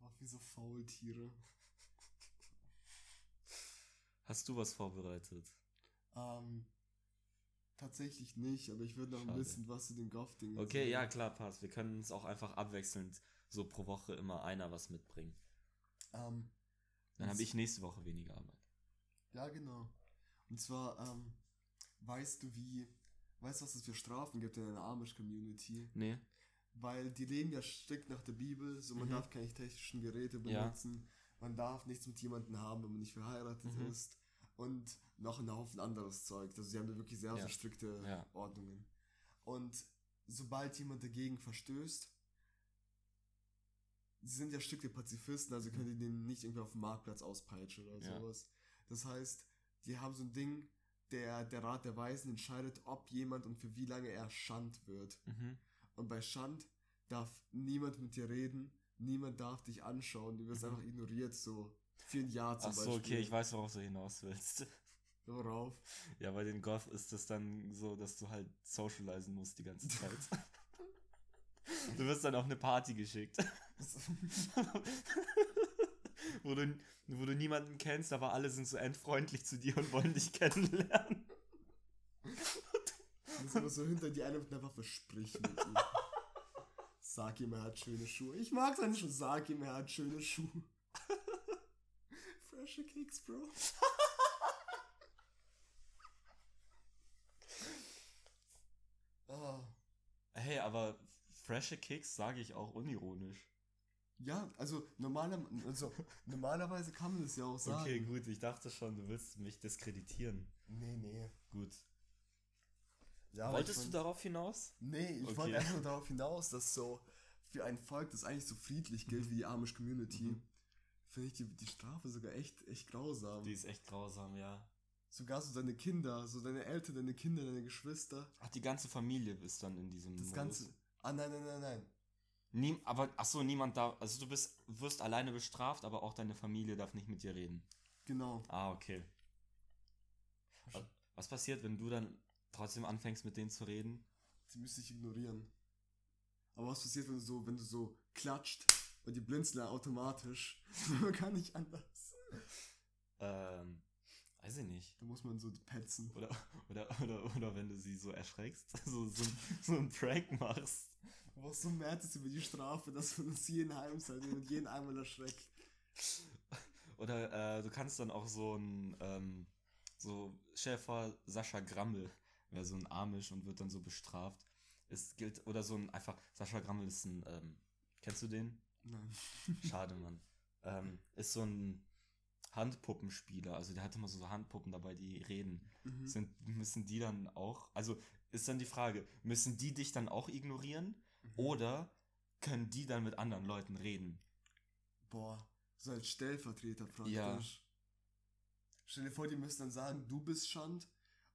Ach, wie so Faultiere. [laughs]
Hast du was vorbereitet?
Ähm, tatsächlich nicht, aber ich würde noch
Schade.
wissen, was zu den Goth-Dingen
Okay, ja, klar, passt. Wir können uns auch einfach abwechselnd so pro Woche immer einer was mitbringen.
Ähm,
Dann habe ich nächste Woche weniger Arbeit.
Ja, genau. Und zwar, ähm, weißt du wie, weißt du, was es für Strafen gibt in einer Amish-Community?
Nee?
Weil die leben ja strikt nach der Bibel, so man
Mhm.
darf keine technischen Geräte
Ja.
benutzen, man darf nichts mit jemandem haben, wenn man nicht verheiratet
Mhm.
ist und noch einen Haufen anderes Zeug. Also sie haben da wirklich sehr,
Ja.
sehr strikte
Ja.
Ordnungen. Und sobald jemand dagegen verstößt, sie sind ja strikte Pazifisten, also können die den nicht irgendwie auf dem Marktplatz auspeitschen oder
Ja.
sowas. Das heißt, die haben so ein Ding, der, der Rat der Weisen entscheidet, ob jemand und für wie lange er Schand wird.
Mhm.
Und bei Schand darf niemand mit dir reden, niemand darf dich anschauen, du wirst
Mhm.
einfach ignoriert, so für ein Jahr zum
Ach so,
Beispiel.
okay, ich weiß, worauf du hinaus willst.
Worauf?
Ja, bei den Goth ist es dann so, dass du halt socialisen musst die ganze Zeit. [laughs] du wirst dann auf eine Party geschickt. [laughs] wo, du, wo du niemanden kennst, aber alle sind so endfreundlich zu dir und wollen dich kennenlernen.
Das immer so hinter die eine wird einfach verspricht mit ihm. [laughs] Sag ihm, er hat schöne Schuhe. Ich mag seine Schuhe. Sag ihm, er hat schöne Schuhe. Freshe Kicks, Bro. Ah. [laughs]
Hey, aber freshe Kicks sage ich auch unironisch.
Ja, also, normaler, also normalerweise kann man das ja auch sagen.
Okay, gut, ich dachte schon, du willst mich diskreditieren.
Nee, nee.
Gut.
Ja,
Wolltest du darauf hinaus?
Nee, ich
Okay.
wollte einfach nur darauf hinaus, dass so für ein Volk, das eigentlich so friedlich gilt wie die Amish Community,
Mhm.
Finde ich die, die Strafe sogar echt, echt grausam.
Die ist echt grausam, ja.
Sogar so deine Kinder, so deine Eltern, deine Kinder, deine Geschwister.
Ach, die ganze Familie ist dann in diesem
Das
Modus.
Ganze. Ah, nein, nein, nein, nein.
Niem, aber, ach so, niemand darf, also du bist, wirst alleine bestraft, aber auch deine Familie darf nicht mit dir reden.
Genau.
Ah, okay. Was passiert, wenn du dann trotzdem anfängst mit denen zu reden?
Die müsste ich ignorieren. Aber was passiert, wenn du so, wenn du so klatscht und die blinzeln automatisch? [laughs] Man kann nicht anders.
Ähm, weiß ich nicht.
Da muss man so petzen.
Oder, oder, oder, oder wenn du sie so erschreckst, [laughs] so, so, so einen Prank machst.
Du brauchst so März über die Strafe, dass man uns jeden heimzahlt und jeden einmal erschreckt.
Oder äh, du kannst dann auch so ein, ähm, so, vor, Sascha Grammel wäre so ein Amish und wird dann so bestraft. Es gilt, oder so ein einfach, Sascha Grammel ist ein, ähm, kennst du den?
Nein. [laughs]
Schade, Mann. ähm, ist so ein Handpuppenspieler, also der hat immer so Handpuppen dabei, die reden.
Mhm.
Sind, müssen die dann auch, also ist dann die Frage, müssen die dich dann auch ignorieren
Mhm.
oder können die dann mit anderen Leuten reden?
Boah, so als Stellvertreter praktisch.
Ja.
Stell dir vor, die müssen dann sagen, du bist Schand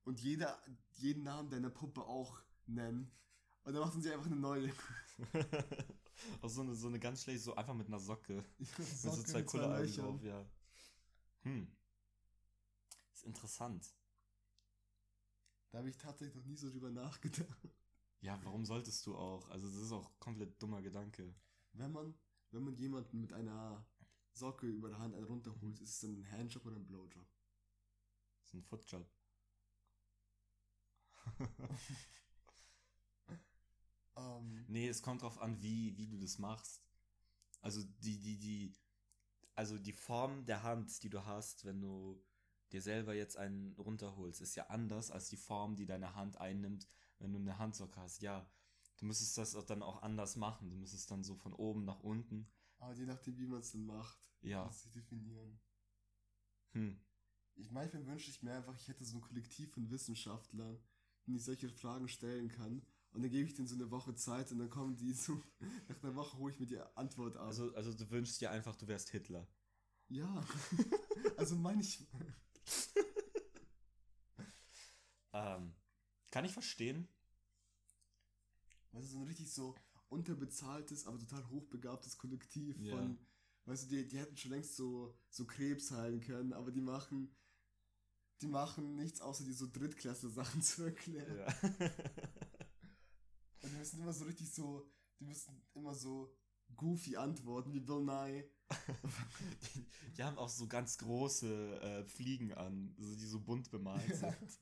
und jeder jeden Namen deiner Puppe auch nennen. Und dann machen sie einfach eine neue. [laughs]
auch so eine, so eine ganz schlecht, so einfach mit einer Socke. [laughs] mit so
Socke
zwei Kulleraugen drauf, ja. Hm. Ist interessant.
Da habe ich tatsächlich noch nie so drüber nachgedacht.
Ja, warum solltest du auch? Also, das ist auch komplett dummer Gedanke.
Wenn man, wenn man jemanden mit einer Socke über der Hand einen runterholt, ist es dann ein Handjob oder ein Blowjob?
Das ist ein Footjob. [laughs]
Ähm,
Nee, es kommt drauf an, wie, wie du das machst. Also die, die, die, also die Form der Hand, die du hast, wenn du dir selber jetzt einen runterholst, ist ja anders als die Form, die deine Hand einnimmt, wenn du eine Handsocke hast. Ja, du müsstest das auch dann auch anders machen. Du müsstest dann so von oben nach unten.
aber je nachdem, wie man es dann macht,
Ja.
muss sich definieren.
Hm.
Ich manchmal wünsche ich mir einfach, ich hätte so ein Kollektiv von Wissenschaftlern, denen ich solche Fragen stellen kann. Und dann gebe ich denen so eine Woche Zeit und dann kommen die so, [laughs] nach einer Woche hole ich mir die Antwort ab.
Also, also du wünschst dir einfach, du wärst Hitler.
ja. [laughs] also manchmal. [laughs]
Ähm, kann ich verstehen.
Weißt du, so ein richtig so unterbezahltes, aber total hochbegabtes Kollektiv
Ja.
von, weißt du, die, die hätten schon längst so, so Krebs heilen können, aber die machen, die machen nichts außer die so Drittklasse-Sachen zu erklären.
Ja.
Und die müssen immer so richtig so, die müssen immer so goofy antworten, wie Bill Nye.
Die, [laughs] die haben auch so ganz große äh, Fliegen an, so, die so bunt bemalt sind.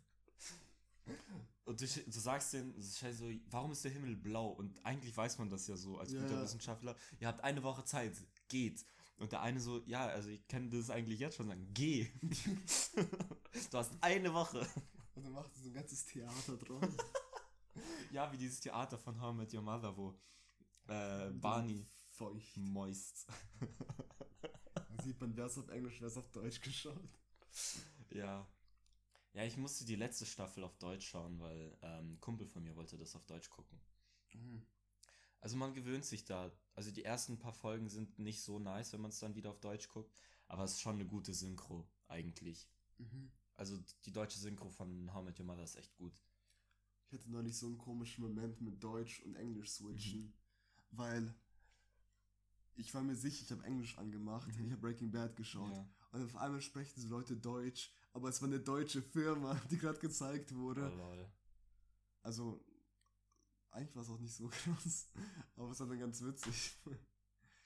Und du, du sagst denen, so, warum ist der Himmel blau? Und eigentlich weiß man das ja so als guter. Wissenschaftler. Ihr habt eine Woche Zeit, geht. Und der eine so, ja, also ich kann das eigentlich jetzt schon sagen, geh. [laughs] du hast eine Woche.
Und dann macht so ein ganzes Theater draus.
Ja, wie dieses Theater von How I Met Your Mother, wo äh, Barney
Feucht.
moist.
Da sieht man, wer es auf Englisch, wer es auf Deutsch geschaut.
Ja. Ja, ich musste die letzte Staffel auf Deutsch schauen, weil ähm, ein Kumpel von mir wollte das auf Deutsch gucken.
Mhm.
Also man gewöhnt sich da. Also die ersten paar Folgen sind nicht so nice, wenn man es dann wieder auf Deutsch guckt. Aber es ist schon eine gute Synchro, eigentlich.
Mhm.
Also die deutsche Synchro von How Met Your Mother ist echt gut.
Ich hatte neulich so einen komischen Moment mit Deutsch und Englisch switchen,
Mhm.
weil ich war mir sicher, ich habe Englisch angemacht,
Mhm.
ich habe Breaking Bad geschaut
Ja.
und auf einmal sprechen so Leute Deutsch, aber es war eine deutsche Firma, [laughs] die gerade gezeigt
Oh,
wurde.
lol.
Also eigentlich war es auch nicht so [laughs] krass, aber es war dann ganz witzig. [laughs]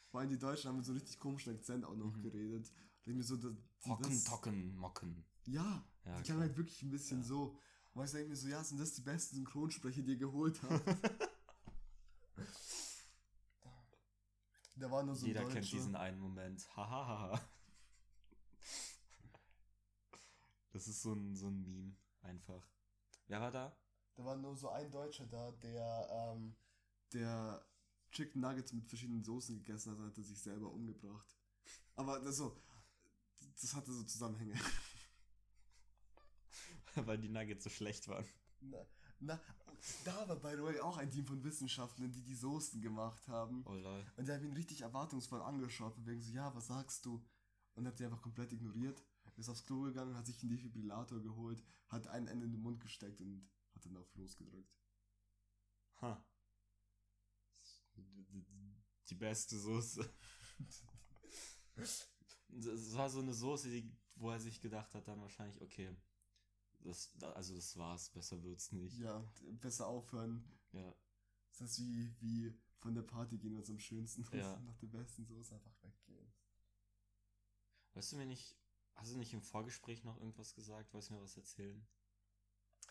Vor allem die Deutschen haben mit so einem richtig komischen Akzent auch noch
Mhm.
geredet. Und ich mir so, das,
Hocken,
das,
tocken, mocken.
Ja,
Ja,
die klang halt wirklich ein bisschen
Ja.
so. Und ich denke mir so, ja, sind das die besten Synchronsprecher, die ihr geholt habt? [laughs] da war nur so ein
Jeder kennt diesen einen Moment. Hahaha. das ist so ein, so ein Meme, einfach. Wer war da?
Da war nur so ein Deutscher da, der, ähm, der Chicken Nuggets mit verschiedenen Soßen gegessen hat und hat er sich selber umgebracht. Aber das so, das hatte so Zusammenhänge. [laughs]
Weil die Nuggets so schlecht waren.
Na, na, da war by the way auch ein Team von Wissenschaftlern, die die Soßen gemacht haben.
Oh lol.
Und der hat ihn richtig erwartungsvoll angeschaut, von wegen so, ja, was sagst du? Und hat sie einfach komplett ignoriert, ist aufs Klo gegangen, hat sich einen Defibrillator geholt, hat ein Ende in den Mund gesteckt und hat dann auf losgedrückt.
Ha. Die beste Soße. [laughs] Es war so eine Soße, die, wo er sich gedacht hat, dann wahrscheinlich, okay, das, also das war's, besser wird's nicht.
Ja, besser aufhören.
Ja.
Das ist wie, wie von der Party gehen, was am schönsten [laughs] ist,
Ja.
nach der besten Soße einfach weggehen.
Weißt du mir nicht, hast du nicht im Vorgespräch noch irgendwas gesagt? Wolltest du mir was erzählen?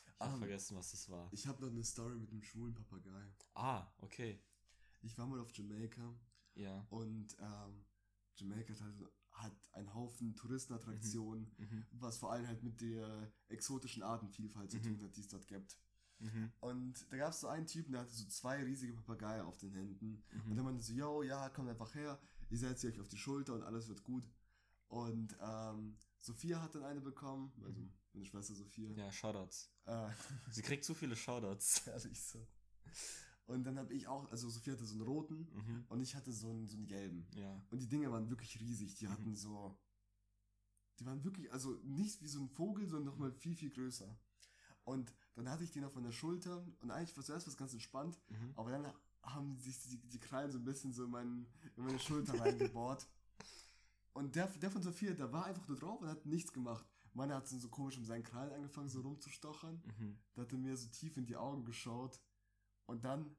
Ich habe
Ähm,
vergessen, was das war.
Ich habe noch eine Story mit einem schwulen Papagei.
Ah, okay.
Ich war mal auf Jamaika
Ja.
und ähm, Jamaika hat, halt, hat einen Haufen Touristenattraktionen,
Mhm.
was vor allem halt mit der exotischen Artenvielfalt zu
Mhm.
tun hat, die es dort gibt.
Mhm.
Und da gab es so einen Typen, der hatte so zwei riesige Papageien auf den Händen. Und
Mhm.
dann meinte so, yo, ja, kommt einfach her, ich setze euch auf die Schulter und alles wird gut. Und ähm, Sophia hat dann eine bekommen, also
Mhm.
meine Schwester Sophia.
Ja, Shoutouts.
Äh,
Sie kriegt zu viele Shoutouts. [laughs]
ehrlich so. Und dann habe ich auch, also Sophia hatte so einen roten
Mhm.
und ich hatte so einen, so einen gelben.
Ja.
Und die Dinge waren wirklich riesig. Die
Mhm.
hatten so. Die waren wirklich, also nicht wie so ein Vogel, sondern nochmal viel, viel größer. Und dann hatte ich den auf meiner Schulter und eigentlich war zuerst was ganz entspannt,
Mhm.
aber dann haben sich die, die Krallen so ein bisschen so in, meinen, in meine Schulter reingebohrt. [laughs] Und der, der von Sophia, der war einfach nur drauf und hat nichts gemacht. Meiner hat so komisch um seinen Krallen angefangen, so rumzustochern.
Mhm.
Da hat er mir so tief in die Augen geschaut. Und dann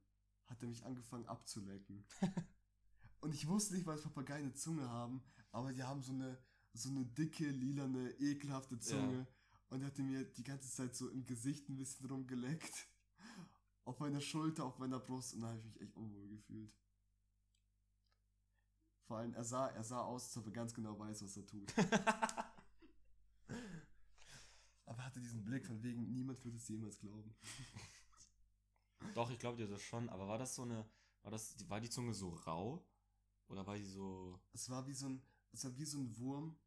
hat er mich angefangen abzulecken. [laughs] und ich wusste nicht, weil Papageien eine Zunge haben, aber die haben so eine, so eine dicke, lilane, ekelhafte Zunge. Und er hatte mir die ganze Zeit so im Gesicht ein bisschen rumgeleckt. Auf meiner Schulter, auf meiner Brust. Und da habe ich mich echt unwohl gefühlt. Vor allem, er sah, er sah aus, als ob er ganz genau weiß, was er tut. [laughs] Aber er hatte diesen Blick von wegen, niemand wird es jemals glauben. [laughs]
Doch, ich glaube dir das schon, aber war das so eine, war das, war die Zunge so rau? Oder war die so,
Es war wie so ein, es war wie so ein Wurm,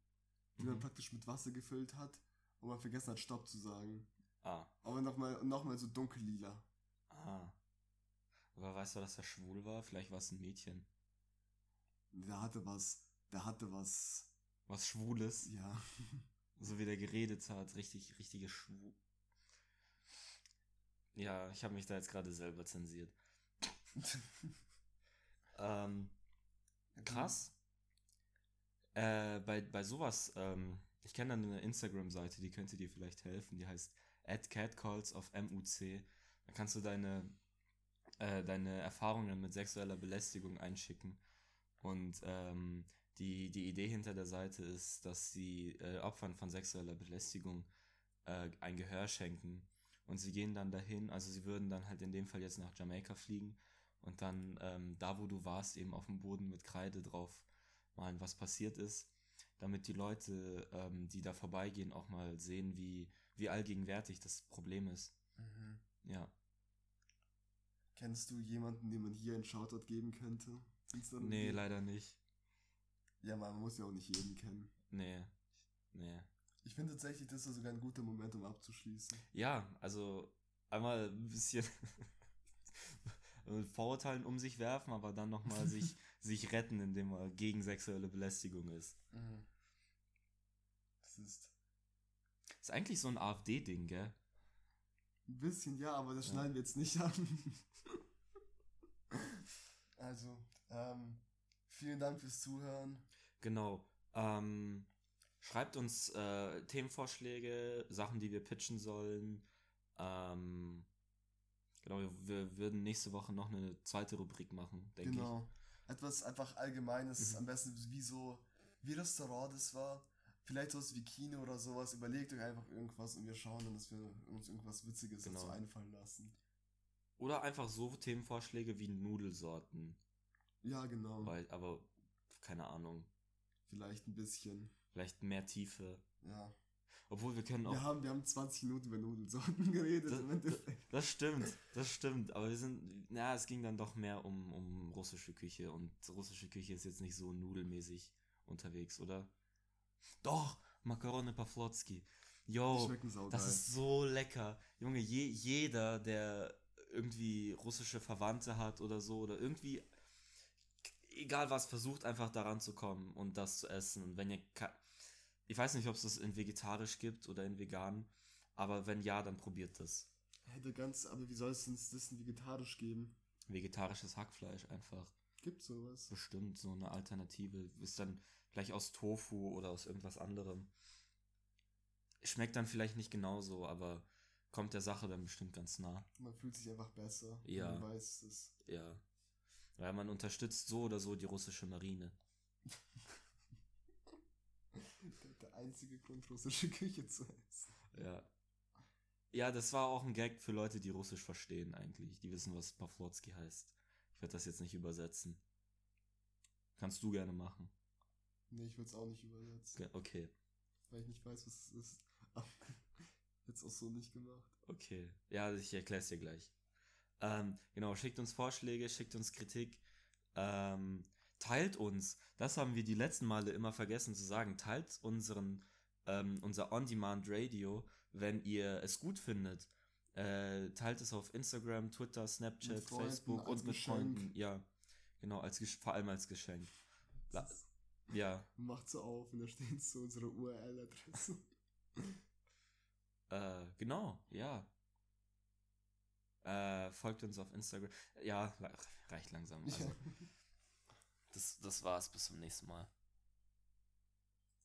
den man
Mhm.
praktisch mit Wasser gefüllt hat und man vergessen hat, Stopp zu sagen.
ah,
Aber nochmal noch mal so dunkellila.
ah. Aber weißt du, dass er schwul war? Vielleicht war es ein Mädchen.
Der hatte was, der hatte was,
Was Schwules.
ja. [laughs]
So wie der geredet hat. Richtig, richtige Schwul. Ja, ich habe mich da jetzt gerade selber zensiert. Ähm, krass. Äh, bei, bei sowas, ähm, ich kenne dann eine Instagram-Seite, die könnte dir vielleicht helfen, die heißt @catcalls auf MUC. Da kannst du deine, äh, deine Erfahrungen mit sexueller Belästigung einschicken. Und ähm, die, die Idee hinter der Seite ist, dass sie äh, Opfern von sexueller Belästigung äh, ein Gehör schenken. Und sie gehen dann dahin, also sie würden dann halt in dem Fall jetzt nach Jamaika fliegen und dann ähm, da, wo du warst, eben auf dem Boden mit Kreide drauf malen, was passiert ist, damit die Leute, ähm, die da vorbeigehen, auch mal sehen, wie, wie allgegenwärtig das Problem ist.
Mhm.
Ja.
Kennst du jemanden, dem man hier einen Shoutout geben könnte?
Nee, leider nicht.
Ja, man muss ja auch nicht jeden kennen.
Nee. Nee.
Ich finde tatsächlich, das ist sogar ein guter Moment, um abzuschließen.
Ja, also einmal ein bisschen [laughs] mit Vorurteilen um sich werfen, aber dann nochmal sich, [laughs] sich retten, indem man gegen sexuelle Belästigung ist.
Das ist
Ist eigentlich so ein AfD-Ding, gell?
ein bisschen, ja, aber das
Ja.
schneiden wir jetzt nicht an. [laughs] also, ähm, vielen Dank fürs Zuhören.
Genau. Ähm, schreibt uns äh, Themenvorschläge, Sachen, die wir pitchen sollen. Ähm, genau, wir, wir würden nächste Woche noch eine zweite Rubrik machen, denke
genau. Etwas einfach Allgemeines,
Mhm.
am besten wie so, wie Restaurant das war. Vielleicht sowas wie Kino oder sowas. Überlegt euch einfach irgendwas und wir schauen dann, dass wir uns irgendwas Witziges
Genau.
dazu einfallen lassen.
ich. Oder einfach so Themenvorschläge wie Nudelsorten.
Ja, genau.
Weil, aber keine Ahnung.
Vielleicht ein bisschen.
Vielleicht mehr Tiefe.
Ja.
Obwohl wir können auch.
Wir haben, wir haben 20 Minuten über Nudelsorten [laughs] geredet.
Das-. Das stimmt, das stimmt. Aber wir sind, na, es ging dann doch mehr um, um russische Küche und russische Küche ist jetzt nicht so nudelmäßig unterwegs, oder? Doch, Makarone Pawlowski.
Die
Yo, das ist so lecker. Junge, je, jeder, der irgendwie russische Verwandte hat oder so, oder irgendwie, egal was, versucht einfach daran zu kommen und das zu essen. Und wenn ihr, ich weiß nicht, ob es das in vegetarisch gibt oder in vegan, aber wenn ja, dann probiert das.
Hätte ganz, aber wie soll es denn das denn vegetarisch geben?
vegetarisches Hackfleisch einfach.
Gibt sowas?
Bestimmt so eine Alternative. Ist dann vielleicht aus Tofu oder aus irgendwas anderem. Schmeckt dann vielleicht nicht genauso, aber kommt der Sache dann bestimmt ganz nah.
Man fühlt sich einfach besser.
Ja.
Man weiß es.
Ja. Weil man unterstützt so oder so die russische Marine.
Der, einzige Grund, russische Küche zu essen.
Ja. Ja, das war auch ein Gag für Leute, die Russisch verstehen eigentlich. Die wissen, was Pawlowski heißt. Ich werde das jetzt nicht übersetzen. Kannst du gerne machen.
Nee, ich will es auch nicht übersetzen.
Okay,
Weil ich nicht weiß, was es ist. [laughs] Jetzt auch so nicht gemacht.
okay. Ja, ich erkläre es dir gleich. Ähm, genau, schickt uns Vorschläge, schickt uns Kritik. Ähm, teilt uns. Das haben wir die letzten Male immer vergessen zu sagen. Teilt unseren, ähm, unser On-Demand-Radio, wenn ihr es gut findet. Äh, teilt es auf Instagram, Twitter, Snapchat,
Mit Freunden,
Facebook und mit
Geschenk.
Freunden. Ja, genau, als, vor allem als Geschenk. La- Ja,
Macht so auf und da steht so unsere URL-Adresse. [laughs]
Äh, genau, ja. Äh, folgt uns auf Instagram. Ja, reicht langsam. Also, [laughs] das, das war's. Bis zum nächsten Mal.